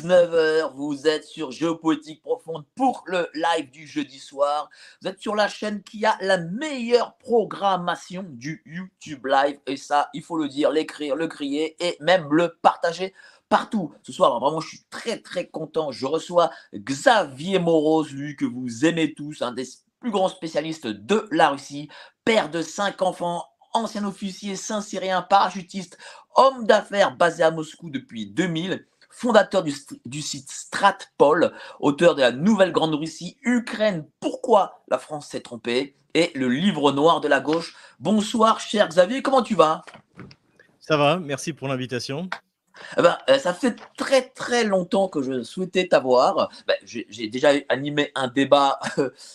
19h, vous êtes sur Géopolitique Profonde pour le live du jeudi soir. Vous êtes sur la chaîne qui a la meilleure programmation du YouTube Live et ça, il faut le dire, l'écrire, le crier et même le partager partout. Ce soir, vraiment, je suis très très content. Je reçois Xavier Moros, lui que vous aimez tous, un des plus grands spécialistes de la Russie, père de cinq enfants, ancien officier saint-syrien, parachutiste, homme d'affaires basé à Moscou depuis 2000, fondateur du, site Stratpol, auteur de la Nouvelle Grande Russie, Ukraine, pourquoi la France s'est trompée, et le livre noir de la gauche. Bonsoir, cher Xavier, comment tu vas? Ça va, merci pour l'invitation. Eh ben, euh, ça fait très très longtemps que je souhaitais t'avoir. Ben, J'ai déjà animé un débat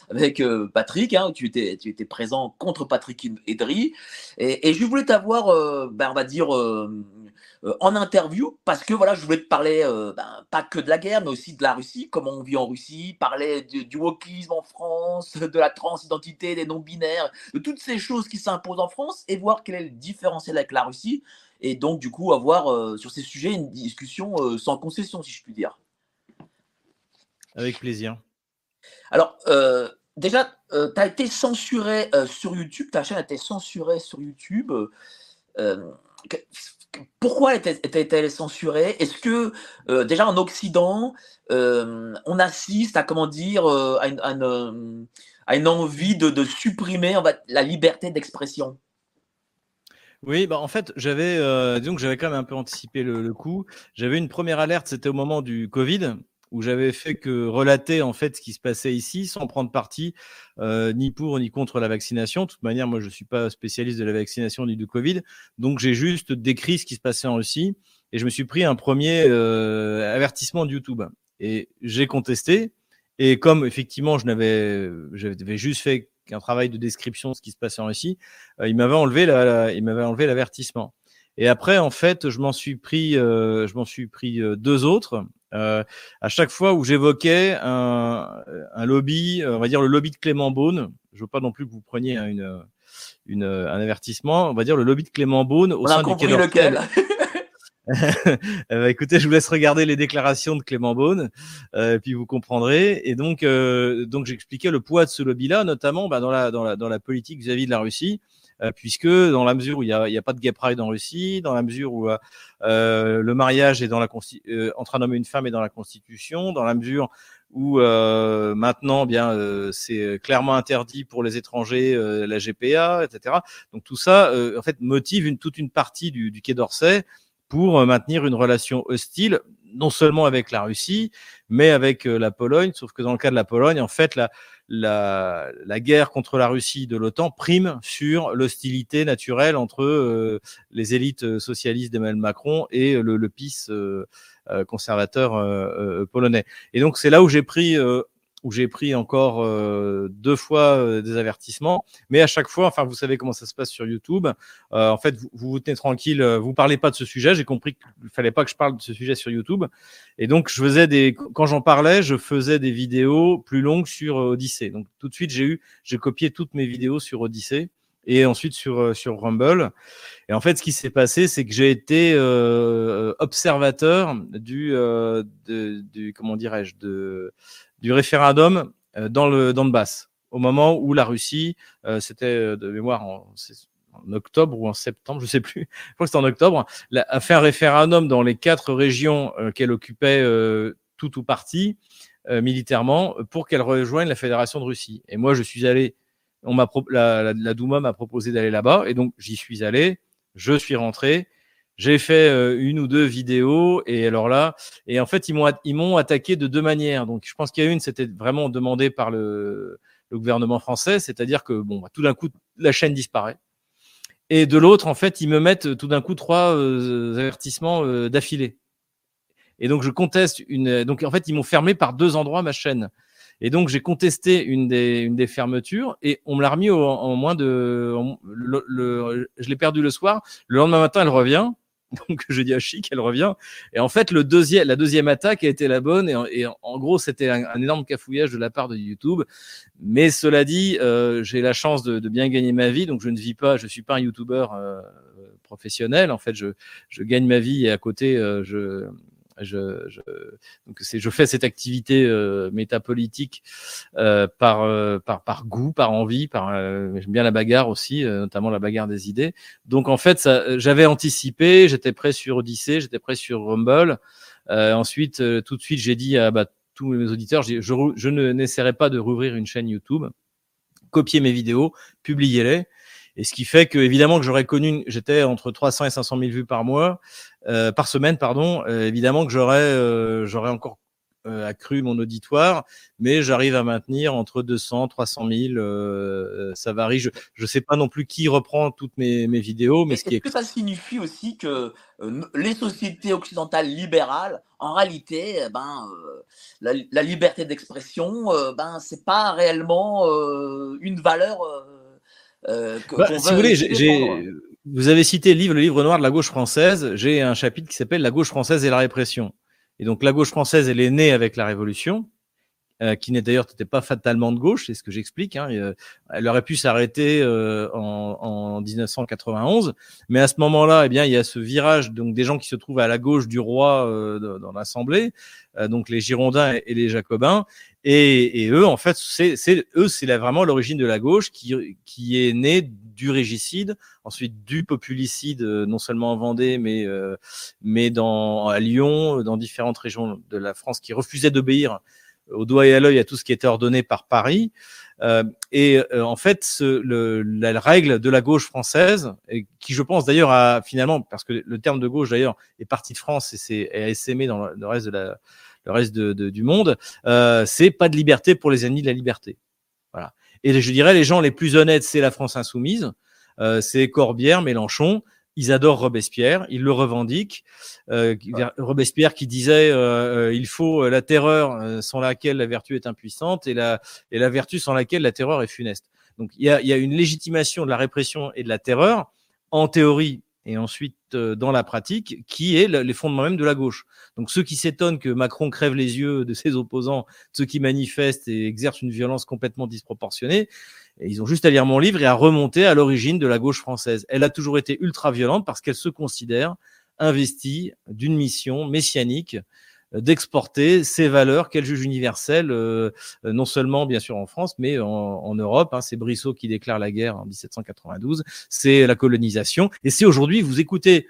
avec euh, Patrick, hein, où tu étais, tu étais présent contre Patrick Edry. Et, et je voulais t'avoir, euh, ben, on va dire, euh, euh, en interview, parce que voilà, je voulais te parler euh, ben, pas que de la guerre, mais aussi de la Russie, comment on vit en Russie, parler du, du wokisme en France, de la transidentité, des non-binaires, de toutes ces choses qui s'imposent en France, et voir quel est le différentiel avec la Russie et donc du coup avoir euh, sur ces sujets une discussion euh, sans concession, si je puis dire. Avec plaisir. Alors, euh, déjà, tu as été censuré euh, sur YouTube, ta chaîne a été censurée sur YouTube. Euh, pourquoi était- était-elle censurée? Est-ce que euh, déjà en Occident, euh, on assiste à comment dire euh, à, une, envie de, supprimer la liberté d'expression? Oui, bah en fait, j'avais, j'avais quand même un peu anticipé le coup. J'avais une première alerte, c'était au moment du Covid, où j'avais fait que relater en fait ce qui se passait ici, sans prendre parti euh, ni pour ni contre la vaccination. De toute manière, moi, je suis pas spécialiste de la vaccination ni du Covid, donc j'ai juste décrit ce qui se passait en Russie, et je me suis pris un premier euh, avertissement de YouTube. Et j'ai contesté. Et comme effectivement, je n'avais, j'avais juste fait qu'un travail de description de ce qui se passait en Russie, euh, il m'avait enlevé la, la- il m'avait enlevé l'avertissement. Et après, en fait, je m'en suis pris, euh, je m'en suis pris euh, deux autres. Euh, à chaque fois où j'évoquais un, un lobby, euh, on va dire le lobby de Clément Beaune. Je veux pas non plus que vous preniez hein, une, une, un avertissement. On va dire le lobby de Clément Beaune au On sein a du compris lequel. Ben, écoutez, je vous laisse regarder les déclarations de Clément Beaune, euh, puis vous comprendrez. Et donc, euh, donc j'expliquais le poids de ce lobby-là, notamment bah, dans la dans la dans la politique vis-à-vis de la Russie, euh, puisque dans la mesure où il y a a pas de gay pride en Russie, dans la mesure où euh, euh, le mariage est dans la euh, entre un homme et une femme est dans la Constitution, dans la mesure où euh, maintenant, bien, euh, c'est clairement interdit pour les étrangers, euh, la GPA, etc. Donc tout ça, euh, en fait, motive une, toute une partie du, du Quai d'Orsay pour euh, maintenir une relation hostile, non seulement avec la Russie, mais avec euh, la Pologne. Sauf que dans le cas de la Pologne, en fait, la, la, la guerre contre la Russie de l'OTAN prime sur l'hostilité naturelle entre euh, les élites euh, socialistes d'Emmanuel Macron et le, le PiS euh, euh, conservateur euh, euh, polonais. Et donc c'est là où j'ai pris euh, où j'ai pris encore euh, deux fois euh, des avertissements, mais à chaque fois, enfin vous savez comment ça se passe sur YouTube. Euh, en fait, vous, vous vous tenez tranquille, euh, vous parlez pas de ce sujet. J'ai compris qu'il fallait pas que je parle de ce sujet sur YouTube, et donc je faisais des, quand j'en parlais, je faisais des vidéos plus longues sur euh, Odyssey. Donc tout de suite, j'ai eu, j'ai copié toutes mes vidéos sur Odyssey et ensuite sur euh, sur Rumble. Et en fait, ce qui s'est passé, c'est que j'ai été euh, observateur du, euh, de, du comment dirais-je, de du référendum euh, dans le Donbass, au moment où la Russie, euh, c'était euh, de mémoire en, en octobre ou en septembre, je sais plus, je crois que c'était en octobre, a fait un référendum dans les quatre régions qu'elle occupait tout ou partie militairement pour qu'elle rejoigne la Fédération de Russie. Et moi, je suis allé, on m'a la, la, la Douma m'a proposé d'aller là-bas, et donc j'y suis allé, je suis rentré. J'ai fait euh, une ou deux vidéos et alors là, et en fait, ils m'ont ils m'ont attaqué de deux manières. Donc, je pense qu'il y a une, c'était vraiment demandé par le, le gouvernement français, c'est-à-dire que bon, bah, tout d'un coup, la chaîne disparaît. Et de l'autre, en fait, ils me mettent tout d'un coup trois euh, avertissements euh, d'affilée. Et donc, je conteste une. Donc, en fait, ils m'ont fermé par deux endroits ma chaîne. Et donc, j'ai contesté une des, une des fermetures et on me l'a remis au- en, moins de. le, le- je l'ai perdu le soir. Le lendemain matin, elle revient. Donc, je dis à Chic, elle revient. Et en fait, le deuxième, la deuxième attaque a été la bonne. Et en, gros, c'était un, énorme cafouillage de la part de YouTube. Mais cela dit, euh, j'ai la chance de, de bien gagner ma vie. Donc, je ne vis pas, je suis pas un YouTuber euh, professionnel. En fait, je, je gagne ma vie et à côté, euh, je, je, je, donc je fais cette activité euh, métapolitique euh, par, euh, par, par goût, par envie, par, euh, j'aime bien la bagarre aussi, euh, notamment la bagarre des idées. Donc en fait, ça, j'avais anticipé, j'étais prêt sur Odyssée, j'étais prêt sur Rumble. Euh, ensuite, euh, tout de suite, j'ai dit à bah, tous mes auditeurs, je, je ne n'essaierai pas de rouvrir une chaîne YouTube, copier mes vidéos, publier-les. Et ce qui fait que, évidemment, que j'aurais connu, j'étais entre 300 et 500 000 vues par mois, euh, par semaine, pardon. Euh, évidemment que j'aurais, euh, j'aurais encore euh, accru mon auditoire, mais j'arrive à maintenir entre 200, 300 000. euh, ça varie. Je ne sais pas non plus qui reprend toutes mes, mes vidéos, mais ce qui Est-ce est que ça signifie aussi que euh, les sociétés occidentales libérales, en réalité, eh ben, euh, la, la liberté d'expression, ben, c'est pas réellement euh, une valeur euh, que- Bah, si vous voulez, j'ai- vous avez cité le livre, le livre noir de la gauche française. J'ai un chapitre qui s'appelle La gauche française et la répression. Et donc la gauche française, elle est née avec la Révolution, euh, qui n'est d'ailleurs n'était pas fatalement de gauche, c'est ce que j'explique. Hein. Euh, elle aurait pu s'arrêter euh, en, en 1991, mais à ce moment-là, eh bien, il y a ce virage donc des gens qui se trouvent à la gauche du roi euh, dans l'Assemblée, euh, donc les Girondins et, les Jacobins. Et, et eux, en fait, c'est, eux, c'est vraiment l'origine de la gauche qui, qui est née du régicide, ensuite du populicide, euh, non seulement en Vendée, mais mais dans à Lyon, dans différentes régions de la France qui refusaient d'obéir au doigt et à l'œil à tout ce qui était ordonné par Paris. Euh, et euh, en fait, ce, le, la règle de la gauche française, et qui je pense d'ailleurs a finalement, parce que le terme de gauche d'ailleurs est parti de France et c'est est essaimé dans le, le reste de la, le reste de, de- du monde, euh, c'est pas de liberté pour les ennemis de la liberté. Voilà. Et je dirais les gens les plus honnêtes, c'est la France insoumise, euh, c'est Corbière, Mélenchon. Ils adorent Robespierre, ils le revendiquent. Euh, Robespierre qui disait euh, euh, il faut euh, la terreur euh, sans laquelle la vertu est impuissante et la et la vertu sans laquelle la terreur est funeste. Donc il y a, il y a une légitimation de la répression et de la terreur en théorie et ensuite euh, dans la pratique qui est le- les fondements même de la gauche. Donc ceux qui s'étonnent que Macron crève les yeux de ses opposants, ceux qui manifestent et exercent une violence complètement disproportionnée, et ils ont juste à lire mon livre et à remonter à l'origine de la gauche française. Elle a toujours été ultra violente parce qu'elle se considère investie d'une mission messianique d'exporter ces valeurs qu'elle juge universelles, euh, non seulement bien sûr en France, mais en, en Europe. hein. c'est Brissot qui déclare la guerre en 1792, c'est la colonisation, et c'est aujourd'hui, vous écoutez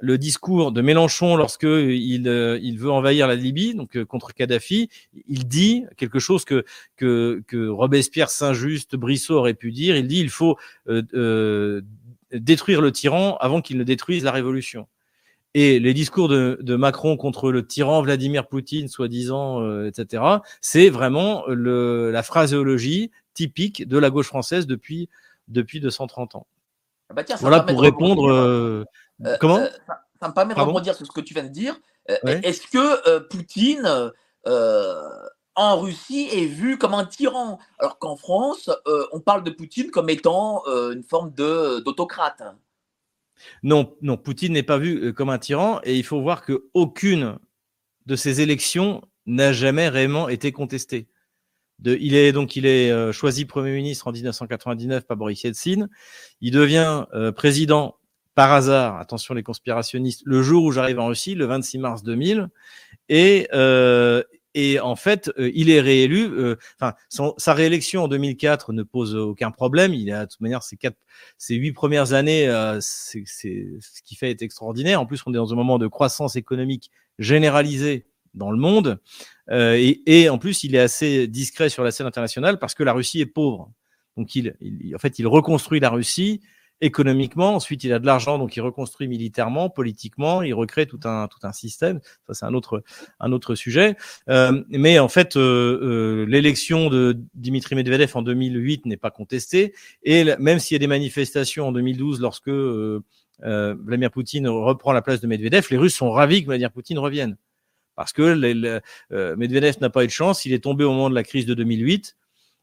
le discours de Mélenchon lorsque il, euh, il veut envahir la Libye, donc euh, contre Kadhafi, il dit quelque chose que que, que Robespierre, Saint-Just, Brissot aurait pu dire. Il dit il faut euh, euh, détruire le tyran avant qu'il ne détruise la révolution. Et les discours de, de Macron contre le tyran Vladimir Poutine, soi-disant, euh, etc., c'est vraiment le, la phraséologie typique de la gauche française depuis depuis 230 ans. Ah bah tiens, Voilà pour répondre. Euh, comment euh, ça, ça me permet de rebondir sur ce que tu viens de dire. Euh, Ouais. Est-ce que Poutine en Russie est vu comme un tyran, alors qu'en France, euh, on parle de Poutine comme étant euh, une forme d'autocrate Non, non, Poutine n'est pas vu comme un tyran et il faut voir que aucune de ces élections n'a jamais réellement été contestée. De, il est donc il est euh, choisi premier ministre en 1999 par Boris Yeltsin. Il devient président par hasard, attention les conspirationnistes, le jour où j'arrive en Russie, le 26 mars 2000, et euh, et en fait, euh, il est réélu. euh, Enfin, sa réélection en 2004 ne pose aucun problème. Il a de toute manière ses quatre, ses huit premières années, euh, c'est ce qui fait est extraordinaire. En plus, on est dans un moment de croissance économique généralisée dans le monde, Euh, et, et en plus, il est assez discret sur la scène internationale parce que la Russie est pauvre. Donc, il- en fait, il reconstruit la Russie économiquement. Ensuite, il a de l'argent, donc il reconstruit militairement, politiquement, il recrée tout un tout un système. Ça, c'est un autre un autre sujet. Euh, mais en fait, euh, euh, l'élection de Dimitri Medvedev en 2008 n'est pas contestée. Et même s'il y a des manifestations en 2012, lorsque euh, euh, Vladimir Poutine reprend la place de Medvedev, les Russes sont ravis que Vladimir Poutine revienne. Parce que les, Medvedev n'a pas eu de chance, il est tombé au moment de la crise de 2008.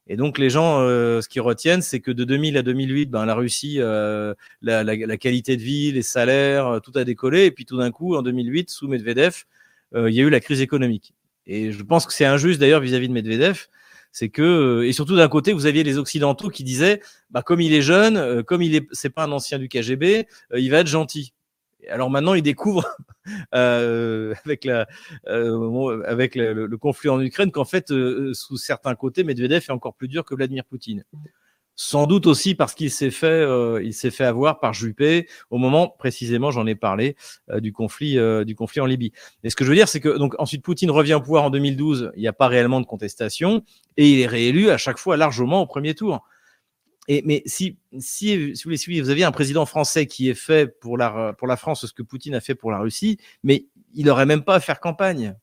Et donc les gens, euh, ce qu'ils retiennent, c'est que de 2000 à 2008, ben, la Russie, euh, la, la, la, qualité de vie, les salaires, euh, tout a décollé. Et puis tout d'un coup, en 2008, sous Medvedev, euh, il y a eu la crise économique. Et je pense que c'est injuste d'ailleurs vis-à-vis de Medvedev, c'est que et surtout d'un côté, vous aviez les occidentaux qui disaient, bah comme il est jeune, comme il est, c'est pas un ancien du KGB, il va être gentil. Alors maintenant, il découvre euh, avec, euh, le, conflit en Ukraine qu'en fait, euh, sous certains côtés, Medvedev est encore plus dur que Vladimir Poutine. Sans doute aussi parce qu'il s'est fait, euh, il s'est fait avoir par Juppé au moment précisément, j'en ai parlé, euh, du conflit, du conflit en Libye. Et ce que je veux dire, c'est que donc ensuite Poutine revient au pouvoir en 2012. Il n'y a pas réellement de contestation et il est réélu à chaque fois largement au premier tour. Et, mais si, si, si, vous si vous aviez un président français qui est fait pour la, pour la France ce que Poutine a fait pour la Russie, mais il n'aurait même pas à faire campagne.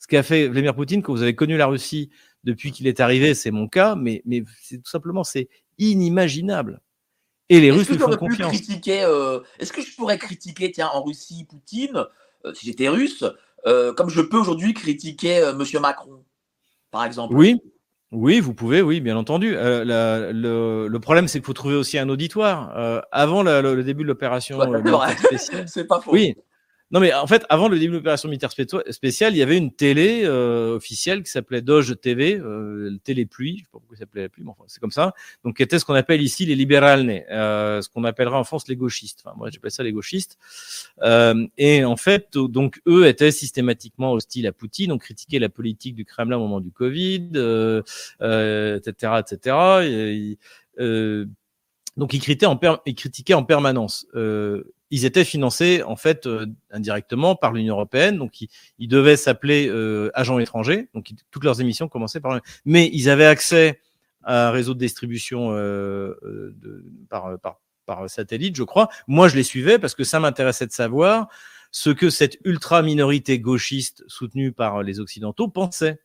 Ce qu'a fait Vladimir Poutine, quand vous avez connu la Russie depuis qu'il est arrivé, c'est mon cas, mais, mais c'est tout simplement, c'est inimaginable. Et les Russes lui font confiance. Euh, Est-ce que je pourrais critiquer, tiens, en Russie, Poutine, euh, si j'étais russe, euh, comme je peux aujourd'hui critiquer euh, Monsieur Macron, par exemple? Oui, oui, vous pouvez, oui, bien entendu. Euh, la, le, le, problème, c'est qu'il faut trouver aussi un auditoire. Euh, avant la, le, le, début de l'opération ouais, c'est pas faux. Oui, non, mais en fait, avant le début de l'opération militaire spéciale, il y avait une télé euh, officielle qui s'appelait Doge TV, euh, Télé Pluie, je sais pas pourquoi ça s'appelait la pluie, mais enfin, c'est comme ça. Donc, qui était ce qu'on appelle ici les libérales, euh, ce qu'on appellera en France les gauchistes. Enfin, moi, j'appelle ça les gauchistes. Euh, et en fait, donc, eux étaient systématiquement hostiles à Poutine, ont critiqué la politique du Kremlin au moment du Covid, euh, etc., etc. Et, donc, ils critiquaient en, permanence. Euh, ils étaient financés en fait euh, indirectement par l'Union européenne, donc ils, devaient s'appeler euh, agents étrangers. Donc toutes leurs émissions commençaient par, mais ils avaient accès à un réseau de distribution par, satellite, je crois. Moi, je les suivais parce que ça m'intéressait de savoir ce que cette ultra minorité gauchiste soutenue par les occidentaux pensait.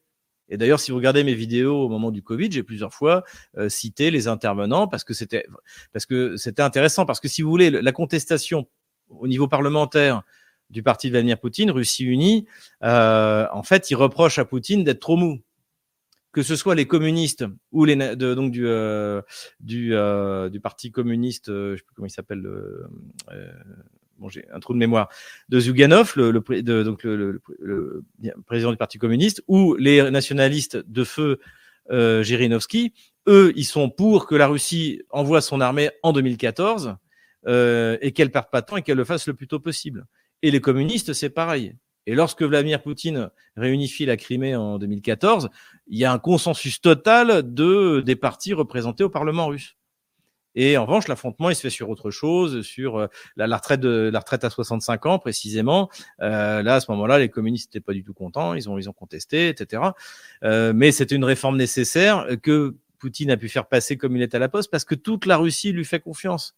Et d'ailleurs, si vous regardez mes vidéos au moment du Covid, j'ai plusieurs fois euh, cité les intervenants parce que c'était parce que c'était intéressant parce que si vous voulez la contestation au niveau parlementaire du parti de Vladimir Poutine, Russie unie, euh, en fait, il reproche à Poutine d'être trop mou. Que ce soit les communistes ou les donc du euh, du, euh, du parti communiste, euh, je sais plus comment il s'appelle, euh, bon, j'ai un trou de mémoire, de Zyuganov, le, président du Parti communiste, ou les nationalistes de feu euh, Jirinovski, eux, ils sont pour que la Russie envoie son armée en 2014 euh, et qu'elle perde pas de temps et qu'elle le fasse le plus tôt possible. Et les communistes, c'est pareil. Et lorsque Vladimir Poutine réunifie la Crimée en 2014, il y a un consensus total de, des partis représentés au Parlement russe. Et en revanche, l'affrontement, il se fait sur autre chose, sur euh, la, la, retraite de la retraite à 65 ans précisément. Euh, là, à ce moment-là, les communistes n'étaient pas du tout contents, ils ont ils ont contesté, etc. Euh, mais c'était une réforme nécessaire que Poutine a pu faire passer comme il est à la poste parce que toute la Russie lui fait confiance.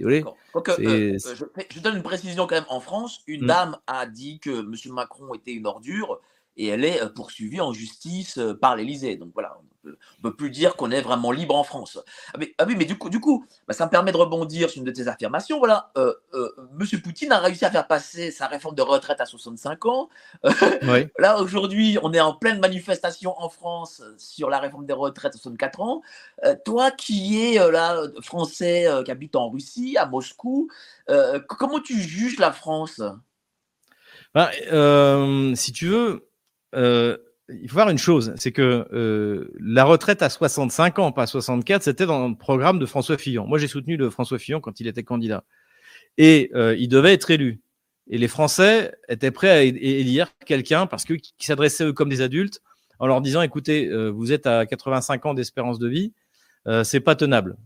Donc, euh, je, je, donne une précision quand même. En France, une mmh. dame a dit que M. Macron était une ordure et elle est euh, poursuivie en justice euh, par l'Élysée. Donc voilà, on ne peut plus dire qu'on est vraiment libre en France. Ah, mais, ah oui, mais du coup, du coup bah, ça me permet de rebondir sur une de tes affirmations. Voilà, euh, euh, M. Poutine a réussi à faire passer sa réforme de retraite à 65 ans. Oui. Là, aujourd'hui, on est en pleine manifestation en France sur la réforme des retraites à 64 ans. Toi qui es là, français qui habite en Russie, à Moscou, comment tu juges la France? Bah, Si tu veux, euh, il faut voir une chose, c'est que euh, la retraite à 65 ans, pas à 64, c'était dans le programme de François Fillon. Moi, j'ai soutenu le François Fillon quand il était candidat. Et euh, il devait être élu. Et les Français étaient prêts à élire quelqu'un parce que qui s'adressait eux comme des adultes en leur disant écoutez, euh, vous êtes à 85 ans d'espérance de vie, euh, c'est pas tenable.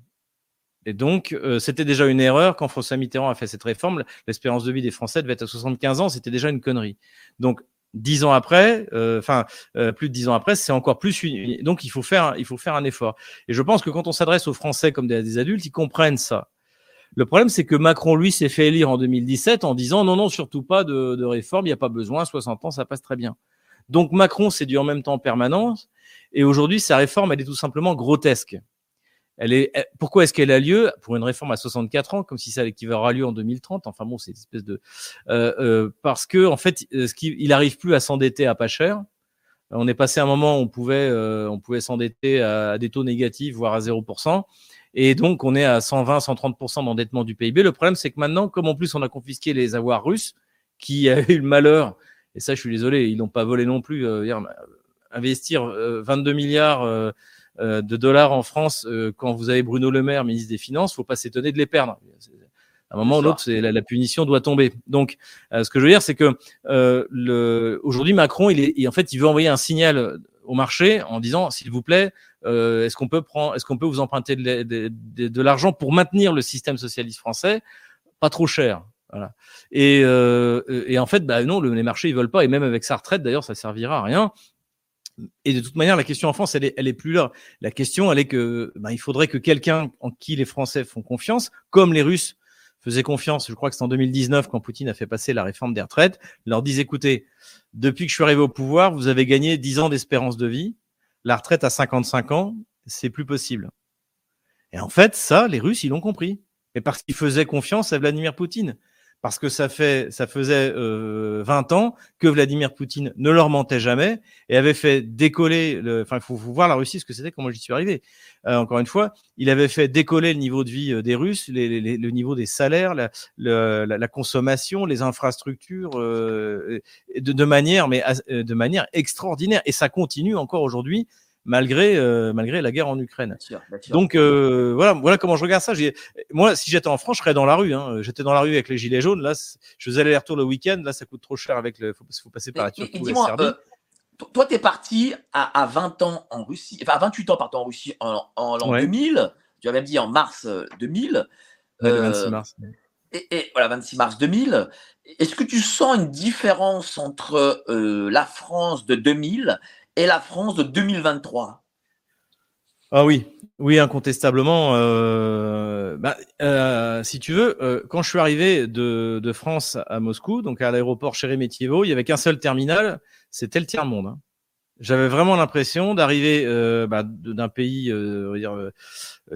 Et donc, euh, c'était déjà une erreur quand François Mitterrand a fait cette réforme. L'espérance de vie des Français devait être à 75 ans, c'était déjà une connerie. Donc, dix ans après, euh, enfin euh, plus de dix ans après, c'est encore plus. Une... Donc il faut faire, il faut faire un effort. Et je pense que quand on s'adresse aux Français comme des, des, adultes, ils comprennent ça. Le problème, c'est que Macron, lui, s'est fait élire en 2017 en disant non, non, surtout pas de, de réforme, il n'y a pas besoin, 60 ans, ça passe très bien. Donc Macron, c'est du en même temps en permanence. Et aujourd'hui, sa réforme, elle est tout simplement grotesque. Elle est, pourquoi est-ce qu'elle a lieu? Pour une réforme à 64 ans, comme si ça qui aura lieu en 2030 Enfin bon, c'est une espèce de euh, euh, parce que en fait, euh, ce qui, il arrive plus à s'endetter à pas cher. On est passé un moment où on pouvait, on pouvait s'endetter à, des taux négatifs, voire à 0%. Et donc, on est à 120, 130% d'endettement du PIB. Le problème, c'est que maintenant, comme en plus on a confisqué les avoirs russes, qui a eu le malheur, et ça, je suis désolé, ils n'ont pas volé non plus, investir 22 milliards de dollars en France, euh, quand vous avez Bruno Le Maire, ministre des Finances, faut pas s'étonner de les perdre. À un moment ou l'autre, la, la, punition doit tomber. Donc, euh, ce que je veux dire, c'est que le, aujourd'hui, Macron, il est, en fait, il veut envoyer un signal au marché en disant, s'il vous plaît, est-ce qu'on peut prendre, est-ce qu'on peut vous emprunter de, de, de, de l'argent pour maintenir le système socialiste français, pas trop cher. Voilà. Et, et en fait, bah non, les marchés ils veulent pas. Et même avec sa retraite, d'ailleurs, ça servira à rien et de toute manière, la question en France, elle est, elle est plus là. La question, elle est que, ben, il faudrait que quelqu'un en qui les Français font confiance, comme les Russes faisaient confiance, je crois que c'est en 2019 quand Poutine a fait passer la réforme des retraites, leur disent écoutez, depuis que je suis arrivé au pouvoir, vous avez gagné 10 ans d'espérance de vie, la retraite à 55 ans, c'est plus possible. Et en fait, ça, les Russes, ils l'ont compris. Mais parce qu'ils faisaient confiance à Vladimir Poutine parce que ça fait, ça faisait euh, 20 ans que Vladimir Poutine ne leur mentait jamais et avait fait décoller. Le, enfin, il faut, voir la Russie ce que c'était moi j'y suis arrivé. Euh, encore une fois, il avait fait décoller le niveau de vie euh, des Russes, les, les, le niveau des salaires, la, la, la consommation, les infrastructures, euh, de, de, manière, mais de manière extraordinaire. Et ça continue encore aujourd'hui malgré euh, malgré la guerre en Ukraine. Donc euh, voilà voilà comment je regarde ça. Moi, si j'étais en France, je serais dans la rue. Hein. J'étais dans la rue avec les gilets jaunes. Là, je faisais aller-retour le week-end. Là, ça coûte trop cher avec le. Faut, faut passer par la Turquie Serbie. Euh, toi, tu es parti à, à, 20 ans en Russie, enfin à 28 ans pardon, en Russie en, en l'an 2000. Tu as même dit en mars 2000. Ouais, le 26 mars. Et, et, voilà, 26 mars 2000. Est-ce que tu sens une différence entre la France de 2000 et la France de 2023 Ah oui, oui, incontestablement. Euh, bah, euh, si tu veux, euh, quand je suis arrivé de, de, France à Moscou, donc à l'aéroport Sheremetyevo, il y avait qu'un seul terminal, c'était le tiers-monde. Hein. J'avais vraiment l'impression d'arriver euh, bah, d'un pays euh, euh,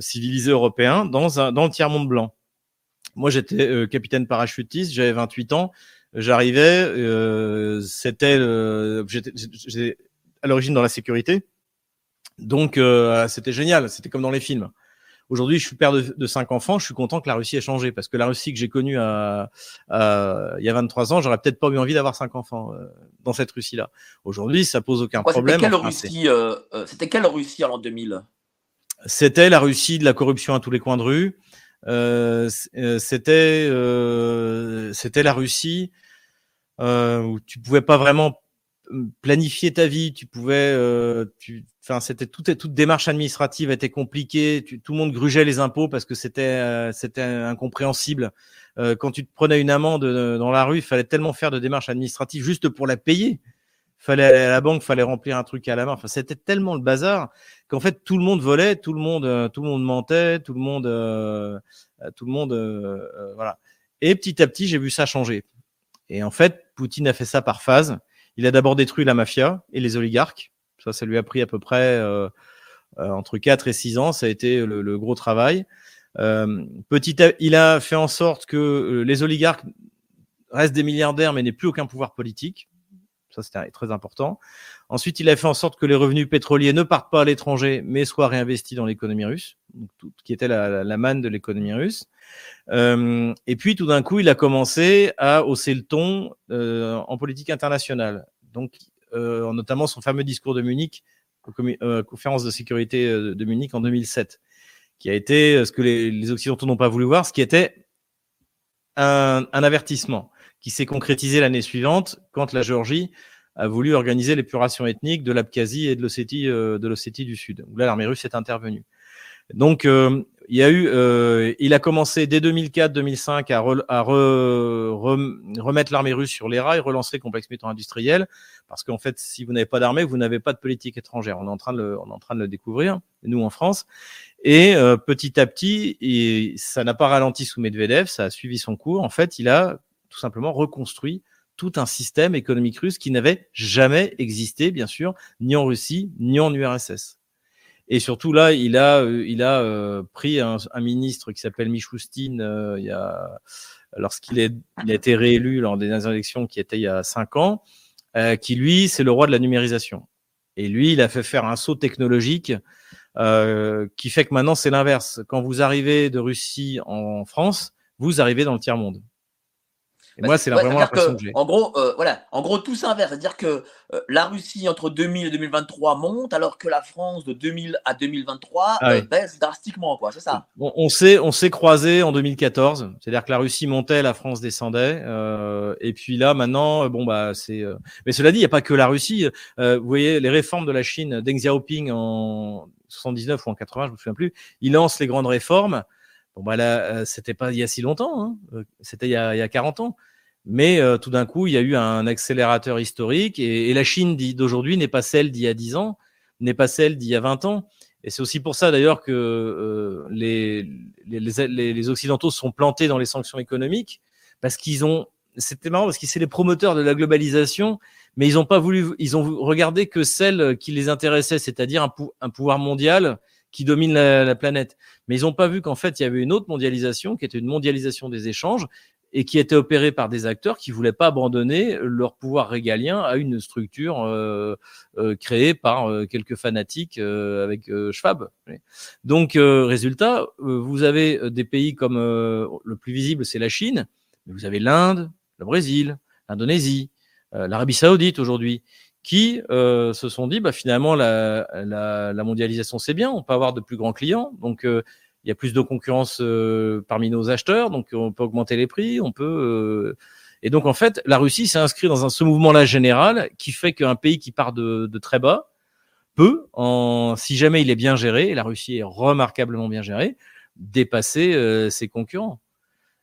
civilisé européen dans, un, dans le tiers-monde blanc. Moi, j'étais capitaine parachutiste, j'avais 28 ans. J'arrivais, c'était, j'étais à l'origine dans la sécurité. Donc euh, c'était génial, c'était comme dans les films. Aujourd'hui, je suis père de, cinq enfants. Je suis content que la Russie ait changé parce que la Russie que j'ai connue à, il y a 23 ans, j'aurais peut-être pas eu envie d'avoir cinq enfants euh, dans cette Russie-là. Aujourd'hui, ça pose aucun problème. C'était quelle, Russie, euh, c'était quelle Russie en l'an 2000 C'était la Russie de la corruption à tous les coins de rue. c'était c'était la Russie où tu pouvais pas vraiment planifier ta vie, tu pouvais, euh, tu, c'était toute toute démarche administrative était compliquée, tout le monde grugeait les impôts parce que c'était euh, c'était incompréhensible. Euh, quand tu te prenais une amende euh, dans la rue, il fallait tellement faire de démarches administratives juste pour la payer. Fallait aller à la banque, fallait remplir un truc à la main. Enfin, c'était tellement le bazar qu'en fait tout le monde volait, tout le monde, tout le monde mentait, tout le monde, tout le monde, voilà. Et petit à petit, j'ai vu ça changer. Et en fait, Poutine a fait ça par phase. Il a d'abord détruit la mafia et les oligarques. Ça, ça lui a pris à peu près euh, euh entre 4 et 6 ans. Ça a été le, gros travail. Euh, petit il a fait en sorte que les oligarques restent des milliardaires mais n'aient plus aucun pouvoir politique. Ça, c'était très important. Ensuite, il a fait en sorte que les revenus pétroliers ne partent pas à l'étranger, mais soient réinvestis dans l'économie russe, qui était la manne de l'économie russe. Euh, et puis, tout d'un coup, il a commencé à hausser le ton euh, en politique internationale. Donc, euh, notamment son fameux discours de Munich, conférence de sécurité de Munich en 2007, qui a été ce que les, Occidentaux n'ont pas voulu voir, ce qui était un, avertissement qui s'est concrétisé l'année suivante quand la Géorgie a voulu organiser l'épuration ethnique de l'Abkhazie et de l'Ossétie de du Sud. Là, l'armée russe est intervenue. Donc, euh, il y a eu, euh, il a commencé dès 2004-2005 à, re, à re, remettre l'armée russe sur les rails, relancer le complexe militaire industriel, parce qu'en fait, si vous n'avez pas d'armée, vous n'avez pas de politique étrangère. On est en train de le, on est en train de le découvrir, nous en France. Et euh, petit à petit, et ça n'a pas ralenti sous Medvedev, ça a suivi son cours. En fait, il a tout simplement reconstruit tout un système économique russe qui n'avait jamais existé, bien sûr, ni en Russie, ni en URSS. Et surtout là, il a, euh, il a euh, pris un, un, ministre qui s'appelle Michoustine, euh, il y a, lorsqu'il est, il a été réélu lors des élections qui étaient il y a cinq ans, euh, qui lui, c'est le roi de la numérisation. Et lui, il a fait faire un saut technologique qui fait que maintenant c'est l'inverse. Quand vous arrivez de Russie en France, vous arrivez dans le tiers monde. Et bah, moi, c'est ouais, vraiment l'impression que, que j'ai. En gros, euh, voilà, en gros, tout s'inverse. C'est-à-dire que euh, la Russie entre 2000 et 2023 monte, alors que la France de 2000 à 2023 ah, euh, oui. baisse drastiquement, quoi. C'est ça. On, on s'est, on s'est croisé en 2014. C'est-à-dire que la Russie montait, la France descendait. Euh, et puis là, maintenant, bon bah, c'est. Mais cela dit, il n'y a pas que la Russie. vous voyez, les réformes de la Chine, Deng Xiaoping en 79 ou en 80, je me souviens plus. Il lance les grandes réformes. Bon, bah là, c'était pas il y a si longtemps, hein. c'était il, y a, il y a 40 ans. Mais euh, tout d'un coup, il y a eu un accélérateur historique et, et la Chine d'aujourd'hui n'est pas celle d'il y a 10 ans, n'est pas celle d'il y a 20 ans. Et c'est aussi pour ça d'ailleurs que euh, les, les, les, les, Occidentaux sont plantés dans les sanctions économiques parce qu'ils ont. C'était marrant parce qu'ils c'est les promoteurs de la globalisation, mais ils n'ont pas voulu. Ils ont regardé que celle qui les intéressait, c'est-à-dire un, pou, un pouvoir mondial qui domine la, la planète. Mais ils n'ont pas vu qu'en fait, il y avait une autre mondialisation qui était une mondialisation des échanges et qui était opérée par des acteurs qui voulaient pas abandonner leur pouvoir régalien à une structure euh, euh, créée par euh, quelques fanatiques avec Schwab. Donc, résultat, vous avez des pays comme le plus visible, c'est la Chine, mais vous avez l'Inde, le Brésil, l'Indonésie, l'Arabie Saoudite aujourd'hui, qui euh, se sont dit bah, finalement la, mondialisation c'est bien, on peut avoir de plus grands clients, donc euh, il y a plus de concurrence euh, parmi nos acheteurs, donc on peut augmenter les prix, on peut et donc en fait la Russie s'est inscrite dans un, ce mouvement-là général qui fait qu'un pays qui part de, très bas peut, si jamais il est bien géré, et la Russie est remarquablement bien gérée, dépasser ses concurrents.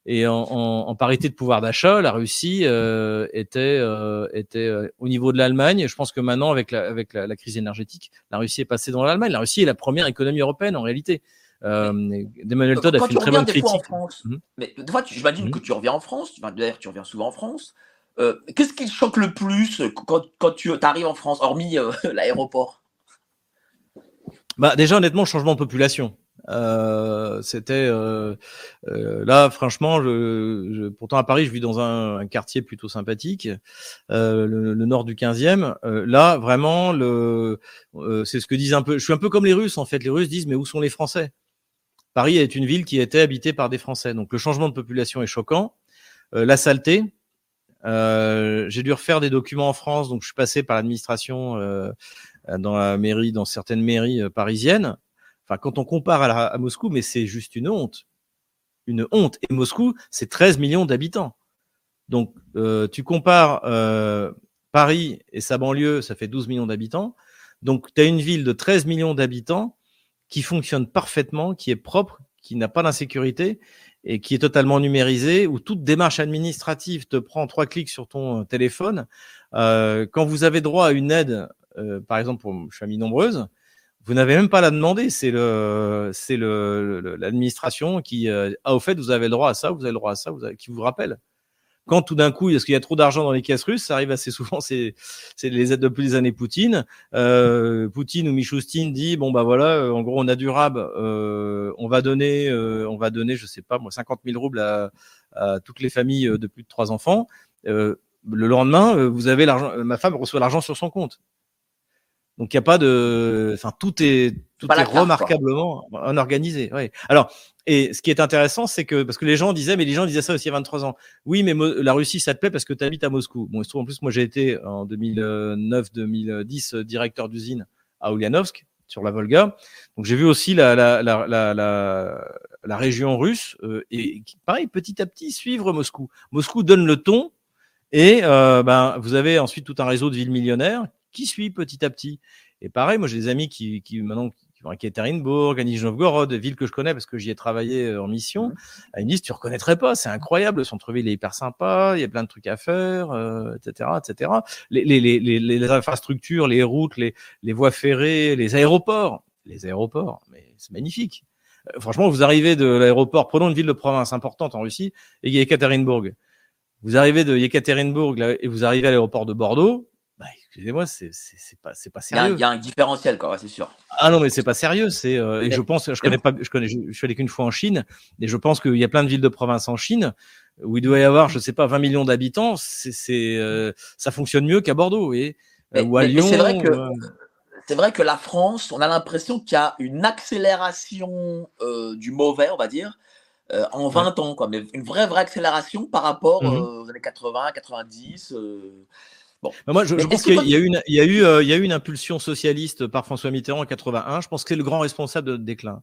Et en, en, en, parité de pouvoir d'achat, la Russie euh, était, euh, était euh, au niveau de l'Allemagne. Je pense que maintenant, avec la, avec la, la crise énergétique, la Russie est passée dans l'Allemagne. La Russie est la première économie européenne en réalité. Euh, Emmanuel Todd a fait une très bonne critique. En France, mmh. Mais des fois, j'imagine mmh. que tu reviens en France. D'ailleurs, tu reviens souvent en France. Euh, Qu'est-ce qui te choque le plus quand, quand tu arrives en France, hormis euh, l'aéroport? Bah, Déjà, honnêtement, changement de population. Euh, c'était euh, euh, là, franchement, pourtant à Paris, je vis dans un, quartier plutôt sympathique, le, nord du 15e. Euh, là, vraiment, le, c'est ce que disent un peu. Je suis un peu comme les Russes en fait. Les Russes disent mais où sont les Français? Paris est une ville qui était habitée par des Français, donc le changement de population est choquant. la saleté. J'ai dû refaire des documents en France, donc je suis passé par l'administration dans la mairie, dans certaines mairies parisiennes. Enfin, quand on compare à, la, à Moscou, mais c'est juste une honte. Une honte. Et Moscou, c'est 13 millions d'habitants. Donc, euh, tu compares euh, Paris et sa banlieue, ça fait 12 millions d'habitants. Donc, tu as une ville de 13 millions d'habitants qui fonctionne parfaitement, qui est propre, qui n'a pas d'insécurité et qui est totalement numérisée, où toute démarche administrative te prend trois clics sur ton téléphone. Euh, quand vous avez droit à une aide, euh, par exemple pour famille nombreuse, vous n'avez même pas à la demander, c'est le, c'est le, l'administration qui, euh, ah, au fait, vous avez le droit à ça, vous avez le droit à ça, vous avez, qui vous rappelle. Quand tout d'un coup, est-ce qu'il y a trop d'argent dans les caisses russes, ça arrive assez souvent, c'est, c'est les aides depuis les années Poutine. Euh, Poutine ou Michoustine dit, bon, bah voilà, euh, en gros, on a du rab, euh, on va donner, euh, on va donner, je sais pas, moi, 50 000 roubles à, à toutes les familles de plus de trois enfants. Euh, le lendemain, vous avez l'argent, ma femme reçoit l'argent sur son compte. Donc il n'y a pas de, enfin tout est tout est, carte, remarquablement quoi. organisé. Ouais. Alors et ce qui est intéressant, c'est que parce que les gens disaient, mais les gens disaient ça aussi il y a 23 ans. Oui, mais la Russie ça te plaît parce que tu habites à Moscou. Bon, il se trouve en plus moi j'ai été en 2009-2010 directeur d'usine à Ulyanovsk sur la Volga. Donc j'ai vu aussi la la la la, la, la région russe euh, et pareil petit à petit suivre Moscou. Moscou donne le ton et euh, ben vous avez ensuite tout un réseau de villes millionnaires qui suit petit à petit. Et pareil, moi j'ai des amis qui, qui maintenant qui vont à Ekaterinbourg, à Nijnovgorod, ville que je connais parce que j'y ai travaillé euh, en mission. Mhm. Ils me disent, tu reconnaîtrais pas, c'est incroyable, le centre-ville est hyper sympa, il y a plein de trucs à faire, euh, etc., etc. Les, les, les, les, les infrastructures, les routes, les, les voies ferrées, les aéroports, les aéroports, mais c'est magnifique. Euh, franchement, vous arrivez de l'aéroport, prenons une ville de province importante en Russie, et Yekaterinbourg. Vous arrivez de Yekaterinbourg là, et vous arrivez à l'aéroport de Bordeaux, bah, excusez-moi, c'est pas, pas sérieux. il y a un différentiel, quoi, c'est sûr. Ah non, mais c'est pas sérieux. C'est euh, et je pense, je connais pas, je connais, je, je suis allé qu'une fois en Chine, et je pense qu'il y a plein de villes de province en Chine où il doit y avoir, je sais pas, 20 millions d'habitants. C'est, euh, ça fonctionne mieux qu'à Bordeaux, et Mais- ou à mais- Lyon. c'est vrai que- euh, C'est vrai que la France, on a l'impression qu'il y a une accélération euh, du mauvais, on va dire, euh, en 20 ans, quoi. Mais une vraie, vraie accélération par rapport euh, aux années 80, 90. Bah, moi, je, je pense qu'il y a- y eu il y a eu, euh, il y a eu une impulsion socialiste par François Mitterrand en 81. Je pense que c'est le grand responsable de notre déclin.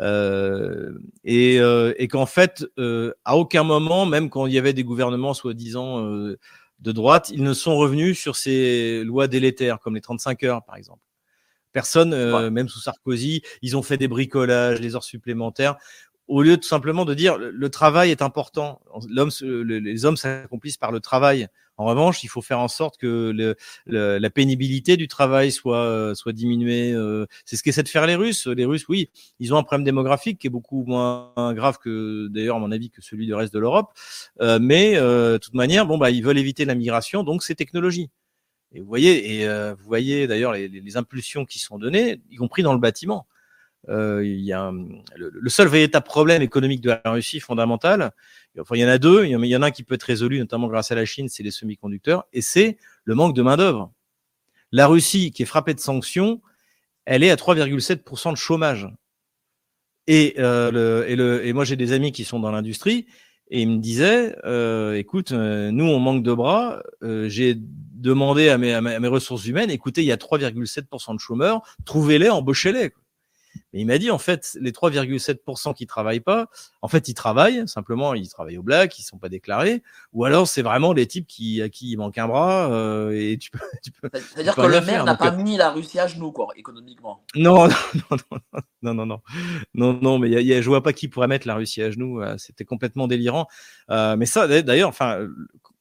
Euh, et, euh, et qu'en fait, euh, à aucun moment, même quand il y avait des gouvernements soi-disant euh, de droite, ils ne sont revenus sur ces lois délétères, comme les 35 heures, par exemple. Personne, euh, Ouais. même sous Sarkozy, ils ont fait des bricolages, les heures supplémentaires, au lieu tout simplement de dire le, travail est important. Les hommes s'accomplissent par le travail. En revanche, il faut faire en sorte que la pénibilité du travail soit euh, soit diminuée. euh. C'est ce qu'essaient de faire les Russes. Les Russes, oui, ils ont un problème démographique qui est beaucoup moins grave que, d'ailleurs, à mon avis, que celui du reste de l'Europe. Euh, mais de toute manière, bon, bah, ils veulent éviter la migration, donc c'est technologie. Et vous voyez, et vous voyez d'ailleurs les impulsions qui sont données, y compris dans le bâtiment. Euh, le, seul véritable problème économique de la Russie fondamental. Enfin, il y en a deux. Il y en a- un qui peut être résolu, notamment grâce à la Chine, c'est les semi-conducteurs, et c'est le manque de main d'œuvre. La Russie, qui est frappée de sanctions, elle est à 3,7% de chômage. Et, euh, et, moi, j'ai des amis qui sont dans l'industrie et ils me disaient, euh, écoute, nous, on manque de bras. J'ai demandé à mes ressources humaines, écoutez, il y a 3,7% de chômeurs, trouvez-les, embauchez-les. Mais il m'a dit, en fait, les 3,7% qui travaillent pas, en fait, ils travaillent, simplement, ils travaillent au black, ils sont pas déclarés, ou alors c'est vraiment les types qui, à qui il manque un bras, euh, et tu peux, tu peux C'est-à-dire que le maire n'a pas euh mis la Russie à genoux, quoi, économiquement. Non, non, non, non, non, non, non, mais y a, y a, je vois pas qui pourrait mettre la Russie à genoux, euh, c'était complètement délirant. Euh, mais ça, d'ailleurs, enfin,